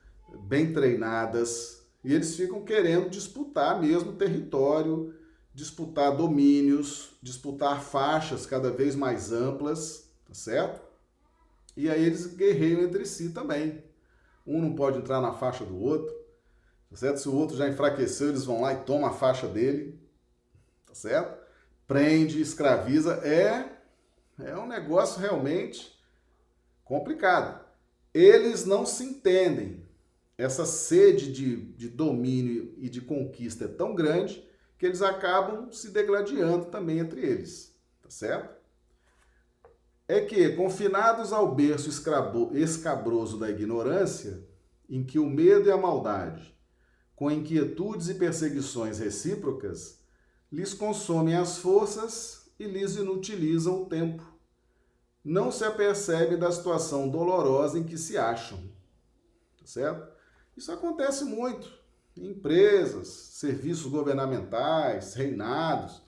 bem treinadas, e eles ficam querendo disputar mesmo território, disputar domínios, disputar faixas cada vez mais amplas, tá certo? E aí eles guerreiam entre si também. Um não pode entrar na faixa do outro, tá certo? Se o outro já enfraqueceu, eles vão lá e tomam a faixa dele, tá certo? Prende, escraviza, é é um negócio realmente complicado. Eles não se entendem. Essa sede de, de domínio e de conquista é tão grande que eles acabam se degladiando também entre eles, tá certo? É que, confinados ao berço escabroso da ignorância, em que o medo e a maldade, com inquietudes e perseguições recíprocas, lhes consomem as forças e lhes inutilizam o tempo. Não se apercebe da situação dolorosa em que se acham. Tá certo? Isso acontece muito em empresas, serviços governamentais, reinados.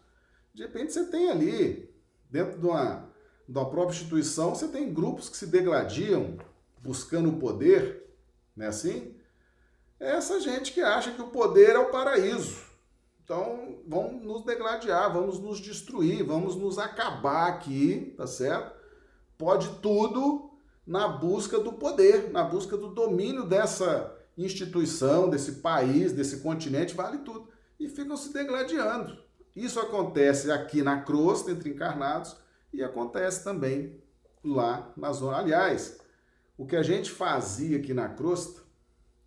De repente você tem ali, dentro de uma, uma própria instituição, você tem grupos que se degladiam buscando o poder, não é assim? É essa gente que acha que o poder é o paraíso. Então, vamos nos degladiar, vamos nos destruir, vamos nos acabar aqui, tá certo? Pode tudo na busca do poder, na busca do domínio dessa instituição, desse país, desse continente, vale tudo. E ficam se degladiando. Isso acontece aqui na crosta, entre encarnados, e acontece também lá na zona. Aliás, o que a gente fazia aqui na crosta,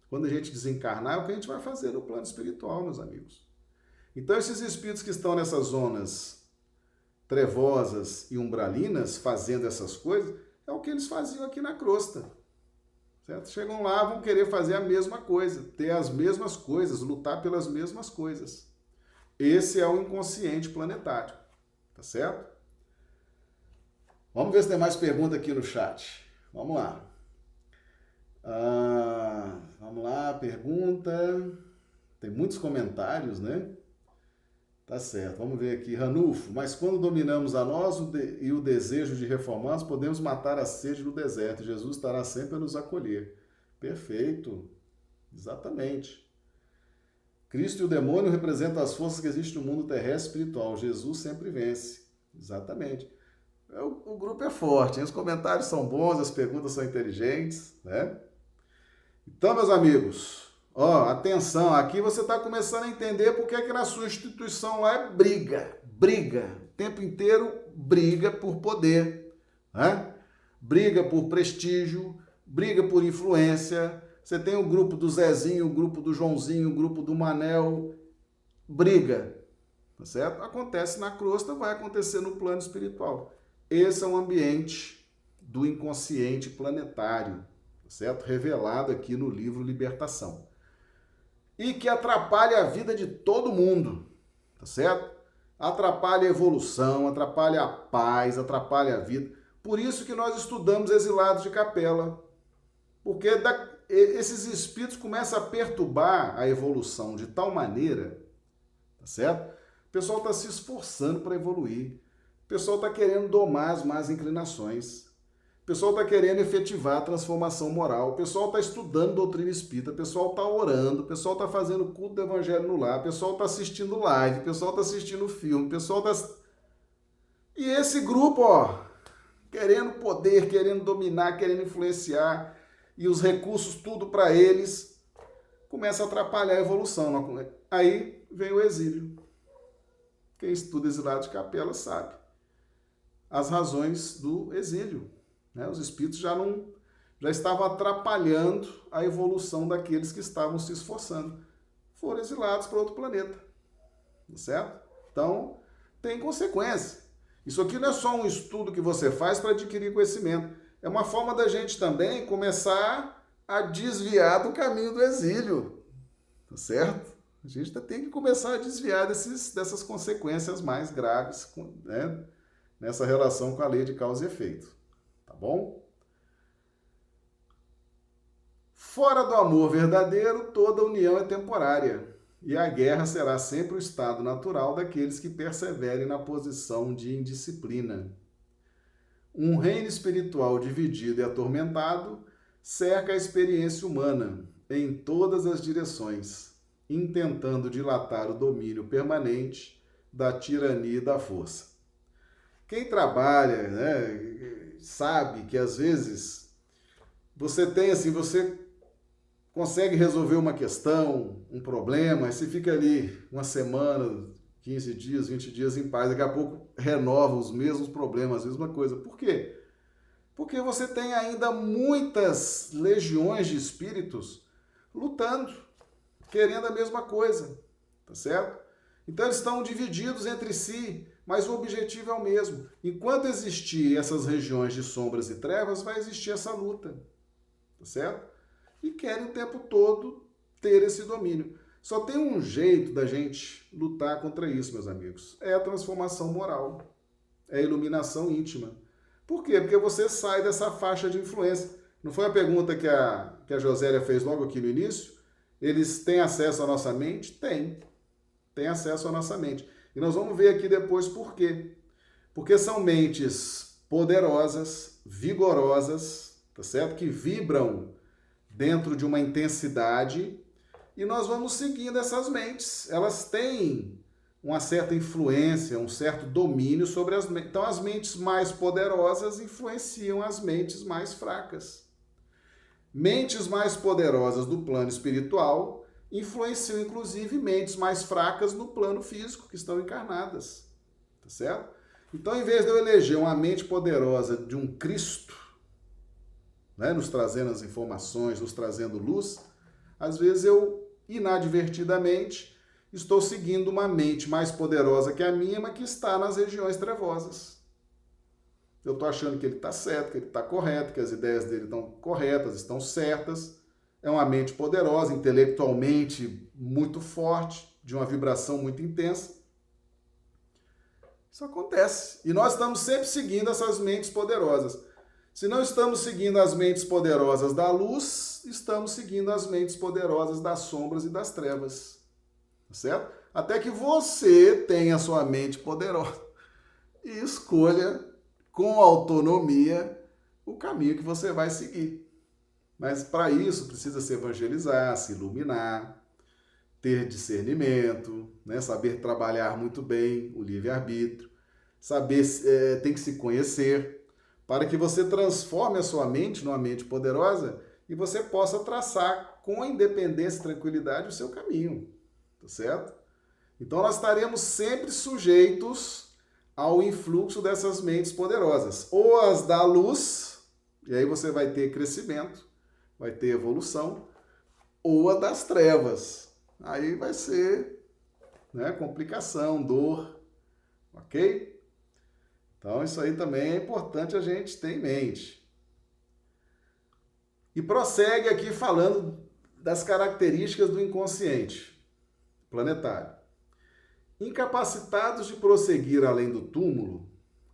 quando a gente desencarnar, é o que a gente vai fazer no plano espiritual, meus amigos. Então, esses espíritos que estão nessas zonas trevosas e umbralinas, fazendo essas coisas, é o que eles faziam aqui na crosta. Certo? Chegam lá, vão querer fazer a mesma coisa, ter as mesmas coisas, lutar pelas mesmas coisas. Esse é o inconsciente planetário. Tá certo? Vamos ver se tem mais pergunta aqui no chat. Vamos lá. Ah, vamos lá, pergunta. Tem muitos comentários, né? Tá certo, vamos ver aqui. Ranulfo, mas quando dominamos a nós e o desejo de reformarmos, podemos matar a sede do deserto. Jesus estará sempre a nos acolher. Perfeito. Exatamente. Cristo e o demônio representam as forças que existem no mundo terrestre espiritual. Jesus sempre vence. Exatamente. É, o, o grupo é forte, hein? os comentários são bons, as perguntas são inteligentes, né? Então, meus amigos, Ó, atenção, aqui você está começando a entender porque é que na sua instituição lá é briga, briga, o tempo inteiro briga por poder, né? briga por prestígio, briga por influência. Você tem o grupo do Zezinho, o grupo do Joãozinho, o grupo do Manel, briga, tá certo? Acontece na crosta, vai acontecer no plano espiritual. Esse é um ambiente do inconsciente planetário, tá certo? Revelado aqui no livro Libertação e que atrapalha a vida de todo mundo, tá certo? Atrapalha a evolução, atrapalha a paz, atrapalha a vida. Por isso que nós estudamos exilados de capela, porque da, esses espíritos começam a perturbar a evolução de tal maneira, tá certo? O pessoal está se esforçando para evoluir, o pessoal está querendo domar as más inclinações, o pessoal está querendo efetivar a transformação moral, o pessoal está estudando doutrina espírita, o pessoal está orando, o pessoal está fazendo culto do evangelho no lar, o pessoal está assistindo live, o pessoal está assistindo filme, o pessoal está. E esse grupo, ó, querendo poder, querendo dominar, querendo influenciar, e os recursos tudo para eles, começa a atrapalhar a evolução. Aí vem o exílio. Quem estuda exilado de capela sabe as razões do exílio. Né? Os espíritos já não já estavam atrapalhando a evolução daqueles que estavam se esforçando. Foram exilados para outro planeta. Certo? Então, tem consequência. Isso aqui não é só um estudo que você faz para adquirir conhecimento. É uma forma da gente também começar a desviar do caminho do exílio. Tá certo? A gente tem que começar a desviar desses, dessas consequências mais graves né? Nessa relação com a lei de causa e efeito bom? Fora do amor verdadeiro, toda união é temporária, e a guerra será sempre o estado natural daqueles que perseverem na posição de indisciplina. Um reino espiritual dividido e atormentado cerca a experiência humana em todas as direções, intentando dilatar o domínio permanente da tirania e da força. Quem trabalha, né, sabe que às vezes você tem assim, você consegue resolver uma questão, um problema, e você fica ali uma semana, 15 dias, 20 dias em paz, daqui a pouco renova os mesmos problemas, a mesma coisa. Por quê? Porque você tem ainda muitas legiões de espíritos lutando, querendo a mesma coisa, tá certo? Então eles estão divididos entre si, mas o objetivo é o mesmo. Enquanto existir essas regiões de sombras e trevas, vai existir essa luta, tá certo? E querem o tempo todo ter esse domínio. Só tem um jeito da gente lutar contra isso, meus amigos. É a transformação moral. É a iluminação íntima. Por quê? Porque você sai dessa faixa de influência. Não foi a pergunta que a, que a Josélia fez logo aqui no início? Eles têm acesso à nossa mente? Tem. Tem acesso à nossa mente. E nós vamos ver aqui depois por quê. Porque são mentes poderosas, vigorosas, tá certo? Que vibram dentro de uma intensidade e nós vamos seguindo essas mentes. Elas têm uma certa influência, um certo domínio sobre as mentes. Então, as mentes mais poderosas influenciam as mentes mais fracas. Mentes mais poderosas do plano espiritual influenciam, inclusive, mentes mais fracas no plano físico, que estão encarnadas. Tá certo? Então, em vez de eu eleger uma mente poderosa de um Cristo, né, nos trazendo as informações, nos trazendo luz, às vezes eu inadvertidamente, estou seguindo uma mente mais poderosa que a minha, mas que está nas regiões trevosas. Eu estou achando que ele está certo, que ele está correto, que as ideias dele estão corretas, estão certas. É uma mente poderosa, intelectualmente muito forte, de uma vibração muito intensa. Isso acontece. E nós estamos sempre seguindo essas mentes poderosas. Se não estamos seguindo as mentes poderosas da luz, estamos seguindo as mentes poderosas das sombras e das trevas. Tá certo? Até que você tenha sua mente poderosa e escolha com autonomia o caminho que você vai seguir. Mas para isso precisa se evangelizar, se iluminar, ter discernimento, né? saber trabalhar muito bem o livre-arbítrio, saber, é, tem que se conhecer, para que você transforme a sua mente numa mente poderosa e você possa traçar com independência e tranquilidade o seu caminho, tá certo? Então nós estaremos sempre sujeitos ao influxo dessas mentes poderosas, ou as da luz, e aí você vai ter crescimento, vai ter evolução, ou a das trevas. Aí vai ser né, complicação, dor, ok? Então, isso aí também é importante a gente ter em mente. E prossegue aqui falando das características do inconsciente planetário. Incapacitados de prosseguir além do túmulo,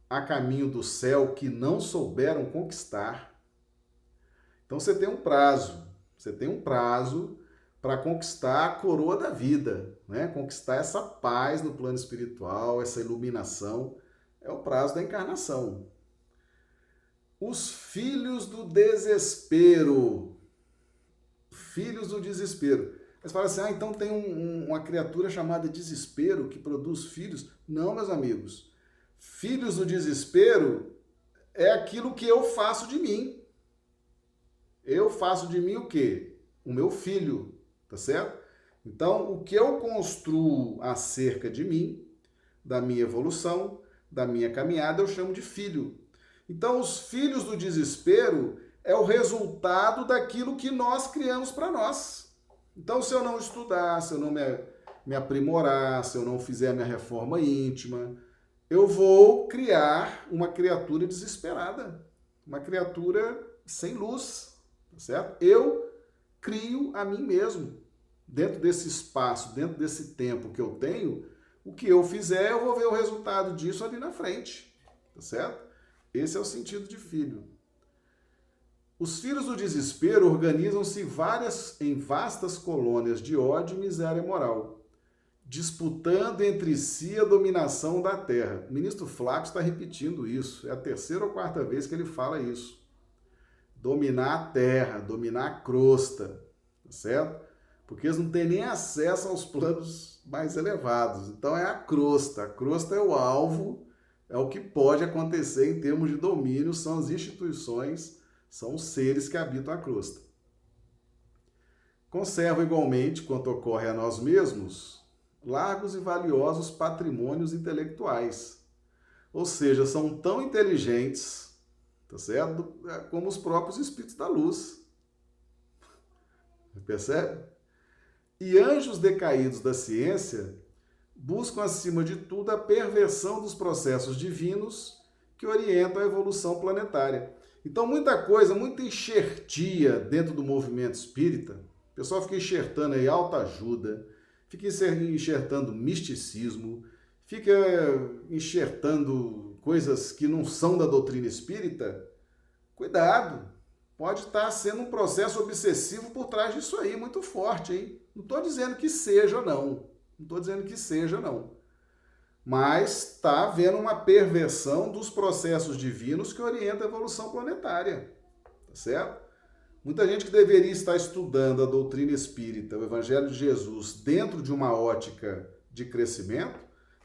a caminho do céu que não souberam conquistar. Então você tem um prazo, você tem um prazo para conquistar a coroa da vida, né? Conquistar essa paz no plano espiritual, essa iluminação é o prazo da encarnação. Os filhos do desespero. Filhos do desespero. Você fala assim, ah, então tem um, um, uma criatura chamada desespero que produz filhos. Não, meus amigos. Filhos do desespero é aquilo que eu faço de mim. Eu faço de mim o quê? O meu filho, tá certo? Então, o que eu construo acerca de mim, da minha evolução, da minha caminhada eu chamo de filho. Então, os filhos do desespero é o resultado daquilo que nós criamos para nós. Então, se eu não estudar, se eu não me, me aprimorar, se eu não fizer minha reforma íntima, eu vou criar uma criatura desesperada, uma criatura sem luz, tá certo? Eu crio a mim mesmo. Dentro desse espaço, dentro desse tempo que eu tenho, o que eu fizer, eu vou ver o resultado disso ali na frente. Tá certo? Esse é o sentido de filho. Os filhos do desespero organizam-se várias em vastas colônias de ódio e miséria moral, disputando entre si a dominação da terra. O ministro Flávio está repetindo isso. É a terceira ou quarta vez que ele fala isso. Dominar a terra, dominar a crosta, tá certo? Porque eles não têm nem acesso aos planos mais elevados. Então é a crosta. A crosta é o alvo, é o que pode acontecer em termos de domínio, são as instituições, são os seres que habitam a crosta. Conserva igualmente, quanto ocorre a nós mesmos, largos e valiosos patrimônios intelectuais. Ou seja, são tão inteligentes, tá certo? Como os próprios espíritos da luz. Percebe? e anjos decaídos da ciência buscam, acima de tudo, a perversão dos processos divinos que orientam a evolução planetária. Então, muita coisa, muita enxertia dentro do movimento espírita, o pessoal fica enxertando aí autoajuda, fica enxertando misticismo, fica enxertando coisas que não são da doutrina espírita. Cuidado, pode estar sendo um processo obsessivo por trás disso aí, muito forte, hein? Não estou dizendo que seja, não. Não estou dizendo que seja, não. Mas está havendo uma perversão dos processos divinos que orientam a evolução planetária. Tá certo? Muita gente que deveria estar estudando a doutrina espírita, o Evangelho de Jesus, dentro de uma ótica de crescimento,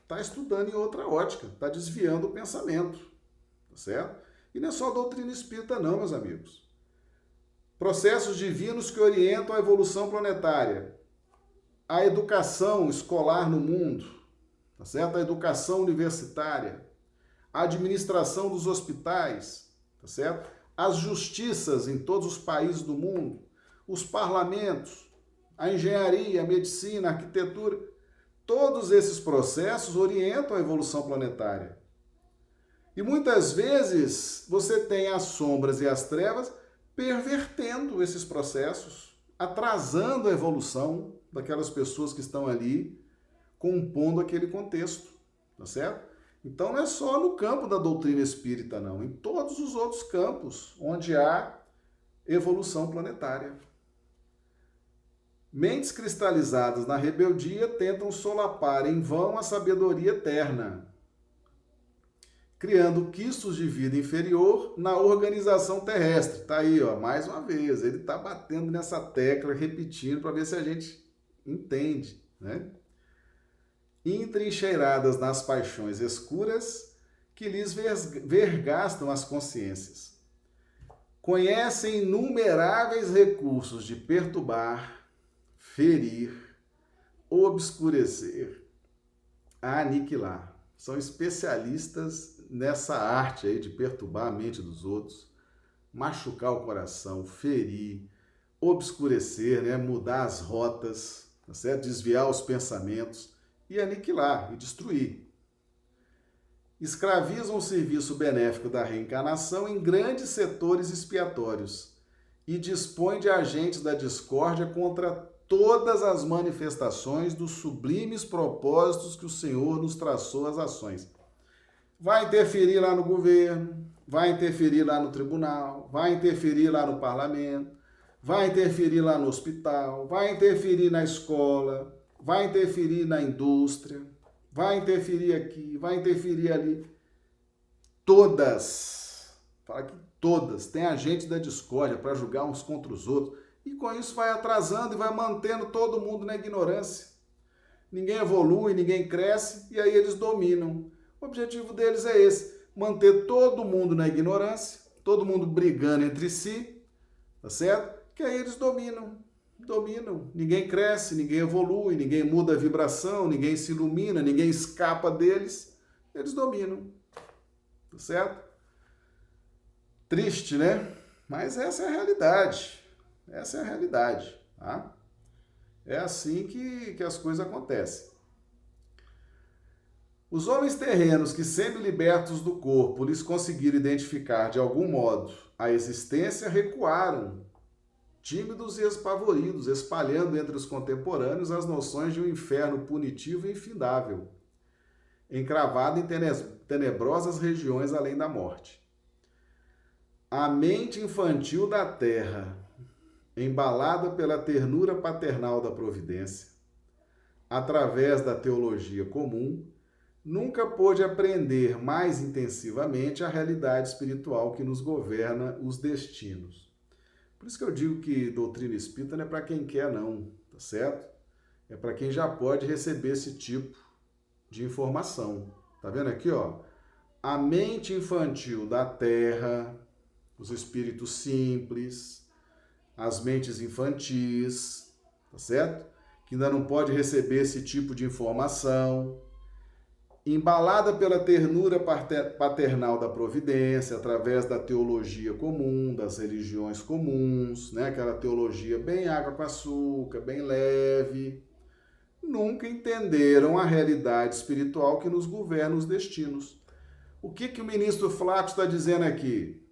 está estudando em outra ótica, está desviando o pensamento. Tá certo? E não é só doutrina espírita, não, meus amigos. Processos divinos que orientam a evolução planetária, a educação escolar no mundo, tá certo? A educação universitária, a administração dos hospitais, tá certo? As justiças em todos os países do mundo, os parlamentos, a engenharia, a medicina, a arquitetura, todos esses processos orientam a evolução planetária. E muitas vezes você tem as sombras e as trevas pervertendo esses processos, atrasando a evolução daquelas pessoas que estão ali compondo aquele contexto, tá certo? Então não é só no campo da doutrina espírita, não, em todos os outros campos onde há evolução planetária. Mentes cristalizadas na rebeldia tentam solapar em vão a sabedoria eterna, criando quistos de vida inferior na organização terrestre. Tá aí, ó, mais uma vez, ele tá batendo nessa tecla, repetindo para ver se a gente entende, né? Entrincheiradas nas paixões escuras que lhes vergastam as consciências. Conhecem inumeráveis recursos de perturbar, ferir, obscurecer, aniquilar. São especialistas nessa arte aí de perturbar a mente dos outros, machucar o coração, ferir, obscurecer, né? mudar as rotas, tá certo? desviar os pensamentos e aniquilar e destruir. Escravizam o serviço benéfico da reencarnação em grandes setores expiatórios e dispõem de agentes da discórdia contra todas as manifestações dos sublimes propósitos que o Senhor nos traçou às ações. Vai interferir lá no governo, vai interferir lá no tribunal, vai interferir lá no parlamento, vai interferir lá no hospital, vai interferir na escola, vai interferir na indústria, vai interferir aqui, vai interferir ali. Todas, fala que todas, tem agente da discórdia para julgar uns contra os outros. E com isso vai atrasando e vai mantendo todo mundo na ignorância. Ninguém evolui, ninguém cresce e aí eles dominam. O objetivo deles é esse: manter todo mundo na ignorância, todo mundo brigando entre si, tá certo? que aí eles dominam, dominam. Ninguém cresce, ninguém evolui, ninguém muda a vibração, ninguém se ilumina, ninguém escapa deles. Eles dominam. Tá certo? Triste, né? Mas essa é a realidade. Essa é a realidade, tá? É assim que, que as coisas acontecem. Os homens terrenos que, sendo libertos do corpo, lhes conseguiram identificar de algum modo a existência, recuaram tímidos e espavoridos, espalhando entre os contemporâneos as noções de um inferno punitivo e infindável, encravado em tenebrosas regiões além da morte. A mente infantil da terra, embalada pela ternura paternal da providência, através da teologia comum, nunca pôde aprender mais intensivamente a realidade espiritual que nos governa os destinos. Por isso que eu digo que doutrina espírita não é para quem quer, não, tá certo? É para quem já pode receber esse tipo de informação. Tá vendo aqui, ó? A mente infantil da Terra, os espíritos simples, as mentes infantis, tá certo? Que ainda não pode receber esse tipo de informação embalada pela ternura paternal da providência, através da teologia comum, das religiões comuns, né? aquela teologia bem água com açúcar, bem leve, nunca entenderam a realidade espiritual que nos governa os destinos. O que, que o ministro Flaco está dizendo aqui?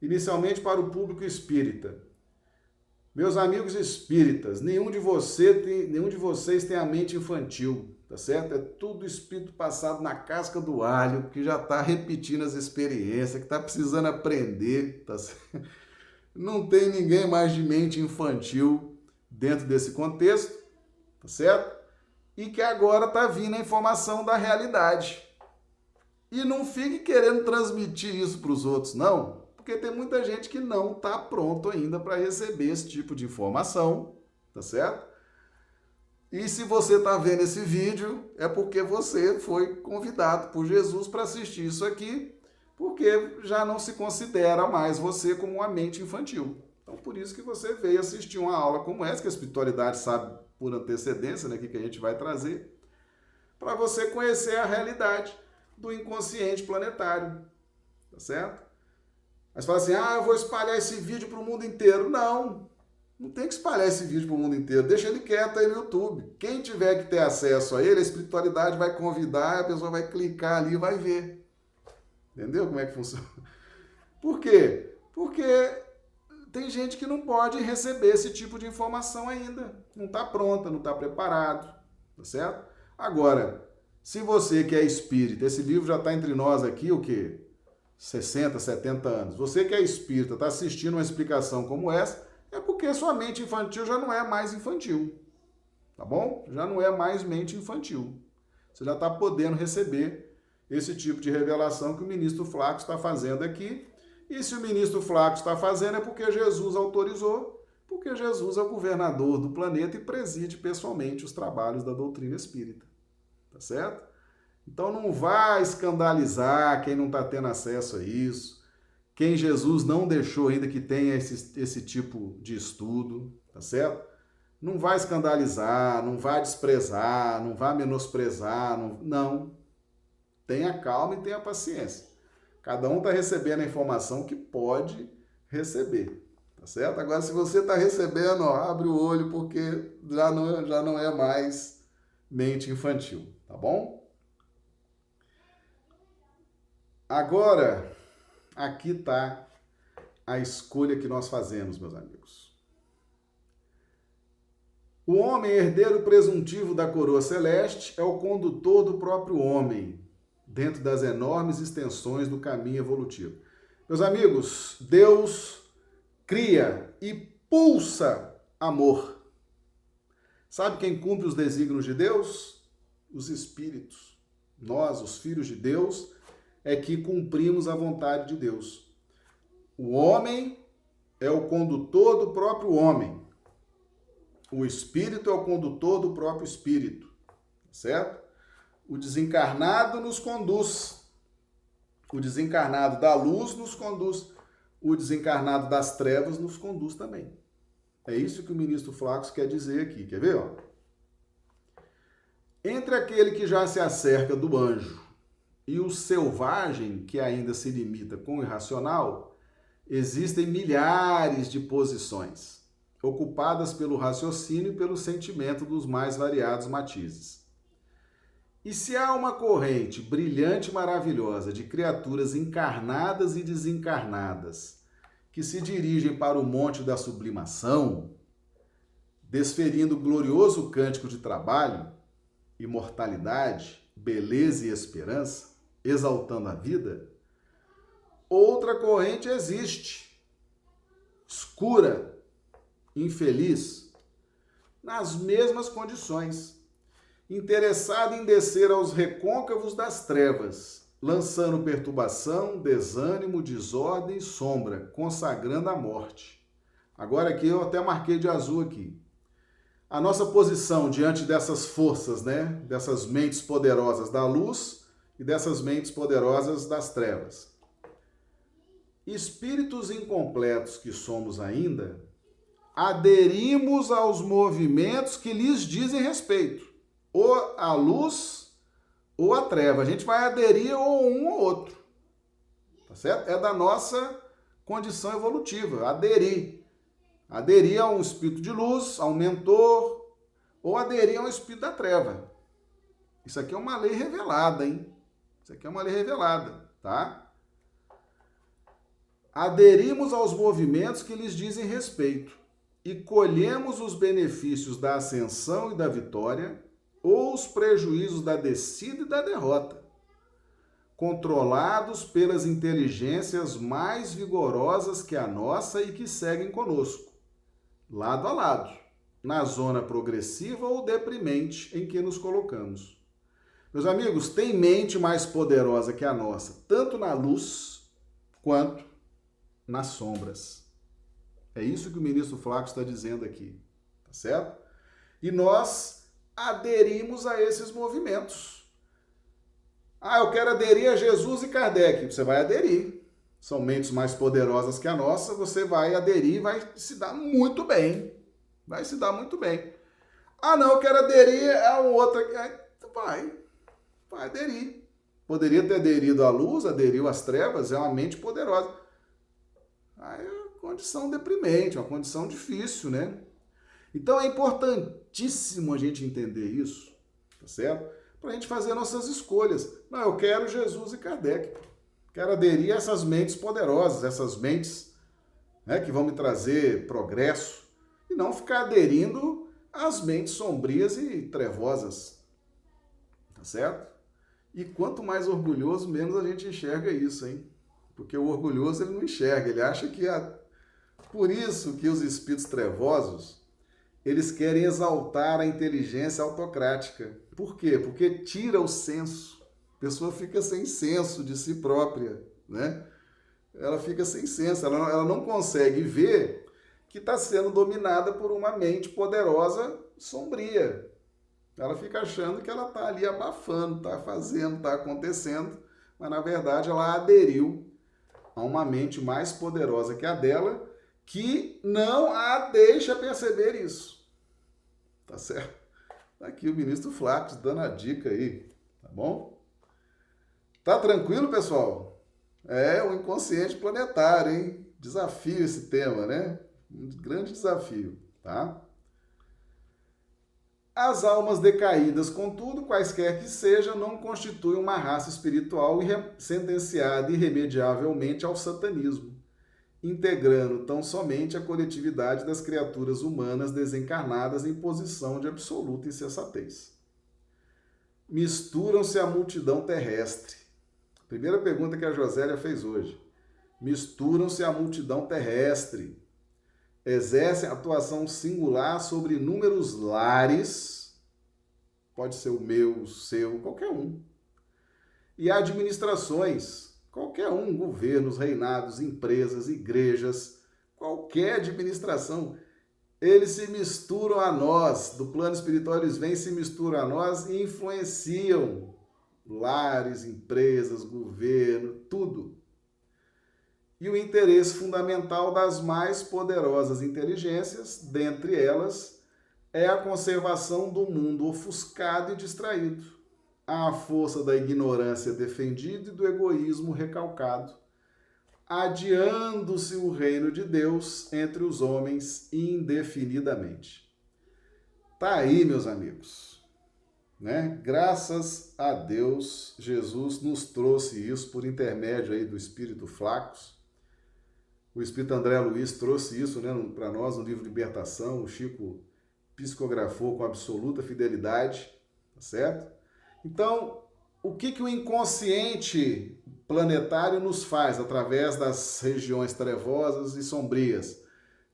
Inicialmente para o público espírita. Meus amigos espíritas, nenhum de, você tem, nenhum de vocês tem a mente infantil, tá certo? É tudo espírito passado na casca do alho, que já está repetindo as experiências, que está precisando aprender, tá certo? Não tem ninguém mais de mente infantil dentro desse contexto, tá certo? E que agora está vindo a informação da realidade. E não fique querendo transmitir isso para os outros, não, porque tem muita gente que não está pronto ainda para receber esse tipo de informação, tá certo? E se você está vendo esse vídeo, é porque você foi convidado por Jesus para assistir isso aqui, porque já não se considera mais você como uma mente infantil. Então, por isso que você veio assistir uma aula como essa, que a espiritualidade sabe por antecedência, né, que, que a gente vai trazer, para você conhecer a realidade do inconsciente planetário. Tá certo? Mas fala assim: ah, eu vou espalhar esse vídeo para o mundo inteiro. Não, não tem que espalhar esse vídeo para o mundo inteiro. Deixa ele quieto aí no YouTube. Quem tiver que ter acesso a ele, a espiritualidade vai convidar, a pessoa vai clicar ali e vai ver. Entendeu como é que funciona? Por quê? Porque tem gente que não pode receber esse tipo de informação ainda. Não está pronta, não está preparado. Tá certo? Agora, se você que é espírita, esse livro já está entre nós aqui, o quê? 60, 70 anos. Você que é espírita, está assistindo uma explicação como essa, é porque sua mente infantil já não é mais infantil. Tá bom? Já não é mais mente infantil. Você já está podendo receber esse tipo de revelação que o ministro Flaco está fazendo aqui. E se o ministro Flaco está fazendo é porque Jesus autorizou, porque Jesus é o governador do planeta e preside pessoalmente os trabalhos da doutrina espírita tá certo? Então não vá escandalizar quem não está tendo acesso a isso, quem Jesus não deixou ainda que tenha esse, esse tipo de estudo, tá certo? Não vai escandalizar, não vai desprezar, não vai menosprezar, não. não. Tenha calma e tenha paciência. Cada um está recebendo a informação que pode receber, tá certo? Agora, se você está recebendo, ó, abre o olho, porque já não, já não é mais mente infantil tá bom? Agora, aqui está a escolha que nós fazemos, meus amigos. O homem herdeiro presuntivo da coroa celeste é o condutor do próprio homem, dentro das enormes extensões do caminho evolutivo. Meus amigos, Deus cria e pulsa amor. Sabe quem cumpre os desígnios de Deus? os espíritos. Nós, os filhos de Deus, é que cumprimos a vontade de Deus. O homem é o condutor do próprio homem. O espírito é o condutor do próprio espírito. Certo? O desencarnado nos conduz. O desencarnado da luz nos conduz. O desencarnado das trevas nos conduz também. É isso que o ministro Flacos quer dizer aqui. Quer ver? Ó? Entre aquele que já se acerca do anjo e o selvagem, que ainda se limita com o irracional, existem milhares de posições, ocupadas pelo raciocínio e pelo sentimento dos mais variados matizes. E se há uma corrente brilhante e maravilhosa de criaturas encarnadas e desencarnadas que se dirigem para o monte da sublimação, desferindo glorioso cântico de trabalho, imortalidade, beleza e esperança, exaltando a vida, outra corrente existe, escura, infeliz, nas mesmas condições, interessada em descer aos recôncavos das trevas, lançando perturbação, desânimo, desordem sombra, consagrando a morte. Agora aqui eu até marquei de azul aqui a nossa posição diante dessas forças, né? Dessas mentes poderosas da luz e dessas mentes poderosas das trevas. Espíritos incompletos que somos ainda, aderimos aos movimentos que lhes dizem respeito, ou a luz ou a treva. A gente vai aderir ou um ou outro. Tá certo? É da nossa condição evolutiva, aderir aderir a um espírito de luz, a um mentor, ou aderir ao espírito da treva. Isso aqui é uma lei revelada, hein? Isso aqui é uma lei revelada, tá? Aderimos aos movimentos que lhes dizem respeito e colhemos os benefícios da ascensão e da vitória ou os prejuízos da descida e da derrota, controlados pelas inteligências mais vigorosas que a nossa e que seguem conosco, lado a lado, na zona progressiva ou deprimente em que nos colocamos. Meus amigos, tem mente mais poderosa que a nossa, tanto na luz quanto nas sombras. É isso que o ministro Flaco está dizendo aqui, tá certo? E nós aderimos a esses movimentos. Ah, eu quero aderir a Jesus e Kardec. Você vai aderir. São mentes mais poderosas que a nossa, você vai aderir, vai se dar muito bem. Vai se dar muito bem. Ah, não, eu quero aderir a um outro. Vai, vai aderir. Poderia ter aderido à luz, aderiu às trevas, é uma mente poderosa. Aí condição deprimente, uma condição difícil, né? Então é importantíssimo a gente entender isso, tá certo? Para a gente fazer nossas escolhas. Não, eu quero Jesus e Kardec. Quero aderir a essas mentes poderosas, essas mentes né, que vão me trazer progresso, e não ficar aderindo às mentes sombrias e trevosas. Tá certo? E quanto mais orgulhoso, menos a gente enxerga isso, hein? Porque o orgulhoso ele não enxerga, ele acha que a por isso que os espíritos trevosos, eles querem exaltar a inteligência autocrática. Por quê? Porque tira o senso. A pessoa fica sem senso de si própria, né? Ela fica sem senso, ela, ela não consegue ver que está sendo dominada por uma mente poderosa sombria. Ela fica achando que ela está ali abafando, está fazendo, está acontecendo, mas na verdade ela aderiu a uma mente mais poderosa que a dela que não a deixa perceber isso. Tá certo? Tá aqui o ministro Flávio dando a dica aí, tá bom? Tá tranquilo, pessoal? É o inconsciente planetário, hein? Desafio esse tema, né? Um grande desafio, tá? As almas decaídas, contudo, quaisquer que sejam, não constituem uma raça espiritual sentenciada irremediavelmente ao satanismo integrando tão somente a coletividade das criaturas humanas desencarnadas em posição de absoluta insensatez. Misturam-se à multidão terrestre. Primeira pergunta que a Josélia fez hoje. Misturam-se à multidão terrestre. Exercem atuação singular sobre inúmeros lares, pode ser o meu, o seu, qualquer um. E administrações, Qualquer um, governos, reinados, empresas, igrejas, qualquer administração, eles se misturam a nós, do plano espiritual eles vêm, se misturam a nós e influenciam lares, empresas, governo, tudo. E o interesse fundamental das mais poderosas inteligências, dentre elas, é a conservação do mundo ofuscado e distraído à força da ignorância defendida e do egoísmo recalcado, adiando-se o reino de Deus entre os homens indefinidamente. Tá aí, meus amigos. Né? Graças a Deus, Jesus nos trouxe isso por intermédio aí do Espírito Flacos. O Espírito André Luiz trouxe isso né, para nós no livro Libertação. O Chico psicografou com absoluta fidelidade, tá certo? Então, o que, que o inconsciente planetário nos faz através das regiões trevosas e sombrias?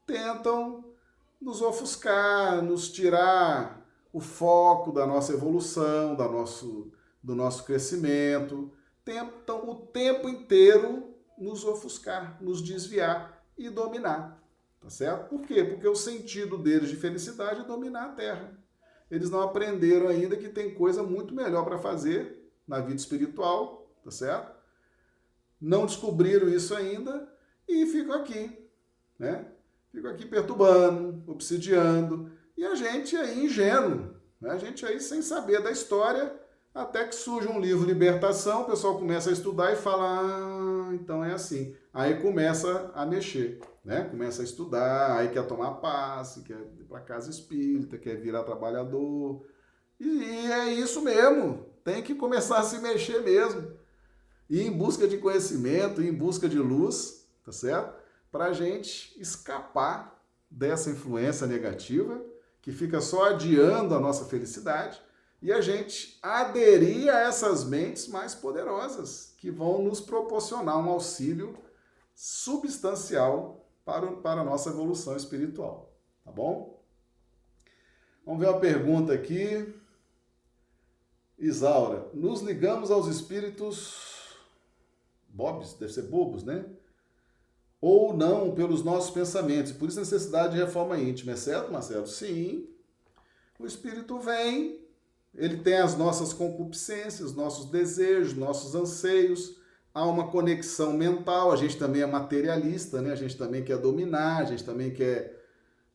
Tentam nos ofuscar, nos tirar o foco da nossa evolução, da nosso, do nosso crescimento. Tentam o tempo inteiro nos ofuscar, nos desviar e dominar. Tá certo? Por quê? Porque o sentido deles de felicidade é dominar a Terra eles não aprenderam ainda que tem coisa muito melhor para fazer na vida espiritual, tá certo? Não descobriram isso ainda e ficam aqui, né? Ficam aqui perturbando, obsidiando, e a gente aí ingênuo, né? A gente aí sem saber da história, até que surge um livro Libertação, o pessoal começa a estudar e fala, ah, então é assim. Aí começa a mexer. né? Começa a estudar, aí quer tomar passe, quer ir para casa espírita, quer virar trabalhador. E, é isso mesmo. Tem que começar a se mexer mesmo. E em busca de conhecimento, em busca de luz, tá certo? Para a gente escapar dessa influência negativa que fica só adiando a nossa felicidade e a gente aderir a essas mentes mais poderosas que vão nos proporcionar um auxílio substancial para, para a nossa evolução espiritual. Tá bom? Vamos ver uma pergunta aqui. Isaura, nos ligamos aos espíritos bobs, deve ser bobos, né? Ou não pelos nossos pensamentos, por isso a necessidade de reforma íntima, é certo, Marcelo? Sim. O espírito vem, ele tem as nossas concupiscências, nossos desejos, nossos anseios, há uma conexão mental, a gente também é materialista, né? A gente também quer dominar, a gente também quer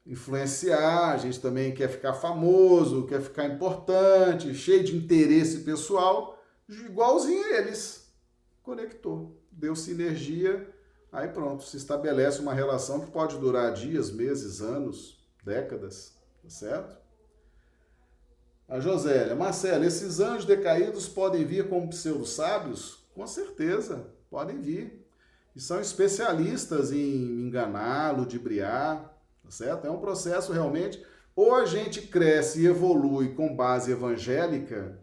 influenciar, a gente também quer ficar famoso, quer ficar importante, cheio de interesse pessoal, igualzinho a eles. Conectou, deu sinergia, aí pronto, se estabelece uma relação que pode durar dias, meses, anos, décadas, tá certo? A Josélia, Marcelo, esses anjos decaídos podem vir como pseudo-sábios? Com certeza, podem vir. E são especialistas em enganar, ludibriar, tá certo? É um processo realmente. Ou a gente cresce e evolui com base evangélica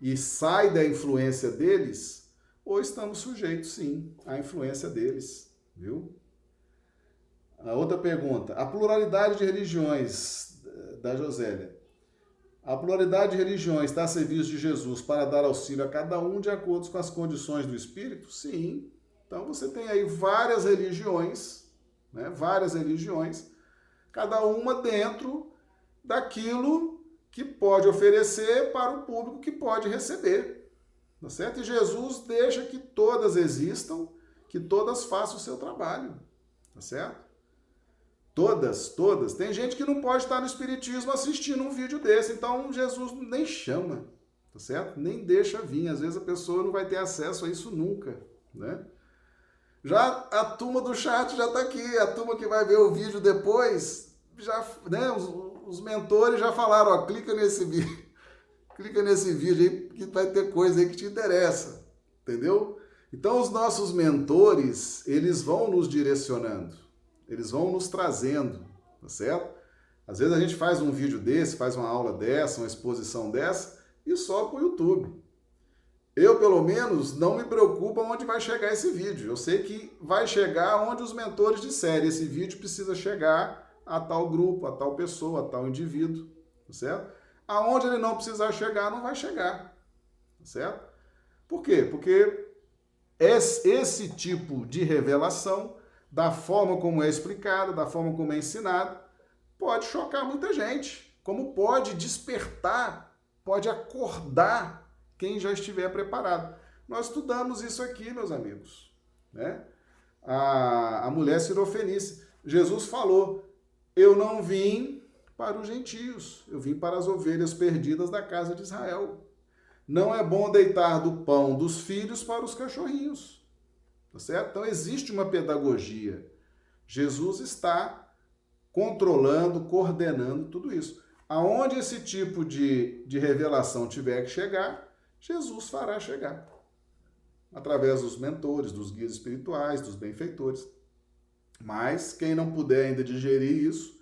e sai da influência deles, ou estamos sujeitos, sim, à influência deles, viu? A outra pergunta: a pluralidade de religiões da Josélia a pluralidade de religiões está a serviço de Jesus para dar auxílio a cada um de acordo com as condições do Espírito? Sim. Então você tem aí várias religiões, né? várias religiões, cada uma dentro daquilo que pode oferecer para o público que pode receber. Tá certo? E Jesus deixa que todas existam, que todas façam o seu trabalho. Tá certo? Todas, todas. Tem gente que não pode estar no Espiritismo assistindo um vídeo desse, então Jesus nem chama, tá certo? Nem deixa vir. Às vezes a pessoa não vai ter acesso a isso nunca, né? Já a turma do chat já está aqui, a turma que vai ver o vídeo depois, já, né, os, os mentores já falaram, ó, clica nesse vídeo, clica nesse vídeo aí que vai ter coisa aí que te interessa, entendeu? Então os nossos mentores, eles vão nos direcionando. Eles vão nos trazendo, tá certo? Às vezes a gente faz um vídeo desse, faz uma aula dessa, uma exposição dessa e só para o YouTube. Eu, pelo menos, não me preocupo onde vai chegar esse vídeo. Eu sei que vai chegar onde os mentores disserem. Esse vídeo precisa chegar a tal grupo, a tal pessoa, a tal indivíduo, tá certo? Aonde ele não precisar chegar, não vai chegar, tá certo? Por quê? Porque esse, esse tipo de revelação da forma como é explicado, da forma como é ensinado, pode chocar muita gente, como pode despertar, pode acordar quem já estiver preparado. Nós estudamos isso aqui, meus amigos. Né? A, a mulher sirofenícia. Jesus falou: Eu não vim para os gentios, eu vim para as ovelhas perdidas da casa de Israel. Não é bom deitar do pão dos filhos para os cachorrinhos. Tá certo? Então existe uma pedagogia. Jesus está controlando, coordenando tudo isso. Aonde esse tipo de, de revelação tiver que chegar, Jesus fará chegar. Através dos mentores, dos guias espirituais, dos benfeitores. Mas quem não puder ainda digerir isso,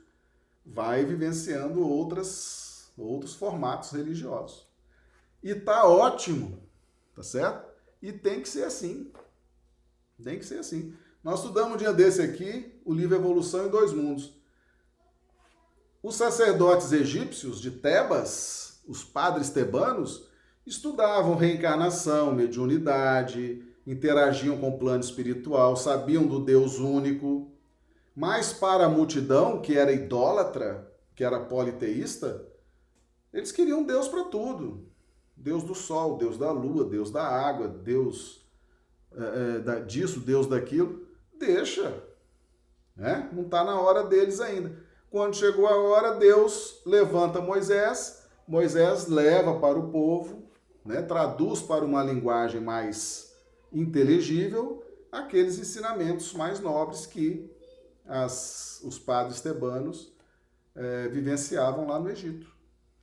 vai vivenciando outras, outros formatos religiosos. E tá ótimo, tá certo? E tem que ser assim. Tem que ser assim. Nós estudamos um dia desse aqui o livro Evolução em Dois Mundos. Os sacerdotes egípcios de Tebas, os padres tebanos, estudavam reencarnação, mediunidade, interagiam com o plano espiritual, sabiam do Deus único. Mas para a multidão, que era idólatra, que era politeísta, eles queriam Deus para tudo. Deus do sol, Deus da lua, Deus da água, Deus é, é disso, Deus daquilo, deixa. Né? Não está na hora deles ainda. Quando chegou a hora, Deus levanta Moisés, Moisés leva para o povo, né? traduz para uma linguagem mais inteligível aqueles ensinamentos mais nobres que as, os padres tebanos é, vivenciavam lá no Egito,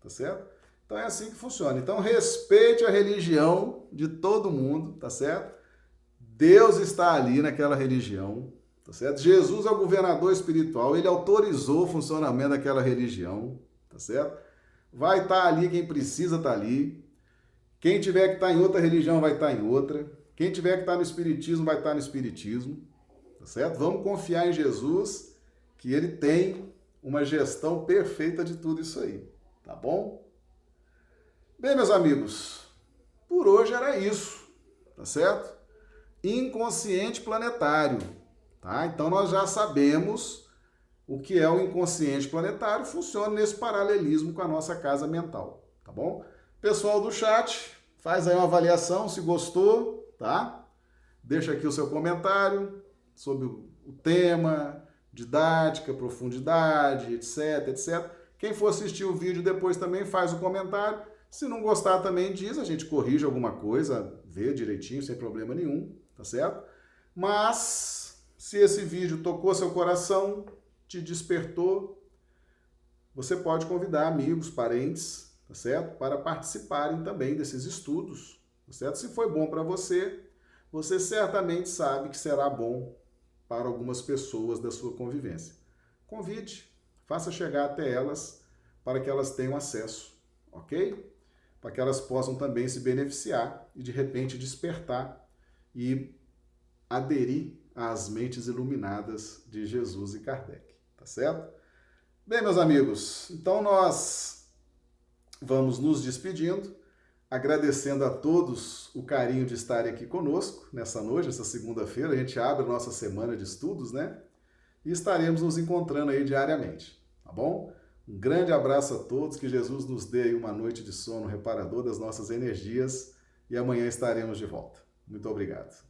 tá certo? Então é assim que funciona. Então respeite a religião de todo mundo, tá certo? Deus está ali naquela religião, tá certo? Jesus é o governador espiritual, ele autorizou o funcionamento daquela religião, tá certo? Vai estar ali quem precisa estar ali. Quem tiver que estar em outra religião vai estar em outra. Quem tiver que estar no espiritismo vai estar no espiritismo, tá certo? Vamos confiar em Jesus, que ele tem uma gestão perfeita de tudo isso aí, tá bom? Bem, meus amigos, por hoje era isso, tá certo? Inconsciente planetário, tá? Então nós já sabemos o que é o inconsciente planetário, funciona nesse paralelismo com a nossa casa mental, tá bom? Pessoal do chat, faz aí uma avaliação se gostou, tá? Deixa aqui o seu comentário sobre o tema, didática, profundidade, etc, etc. Quem for assistir o vídeo depois também faz o comentário. Se não gostar também diz, a gente corrige alguma coisa, vê direitinho, sem problema nenhum, tá certo? Mas se esse vídeo tocou seu coração, te despertou, você pode convidar amigos, parentes, tá certo? Para participarem também desses estudos, tá certo? Se foi bom para você, você certamente sabe que será bom para algumas pessoas da sua convivência. Convide, faça chegar até elas para que elas tenham acesso, ok? Para que elas possam também se beneficiar e de repente despertar e aderir às mentes iluminadas de Jesus e Kardec, tá certo? Bem, meus amigos, então nós vamos nos despedindo, agradecendo a todos o carinho de estarem aqui conosco nessa noite, essa segunda-feira. A gente abre a nossa semana de estudos, né? E estaremos nos encontrando aí diariamente, tá bom? Um grande abraço a todos, que Jesus nos dê uma noite de sono reparador das nossas energias e amanhã estaremos de volta. Muito obrigado.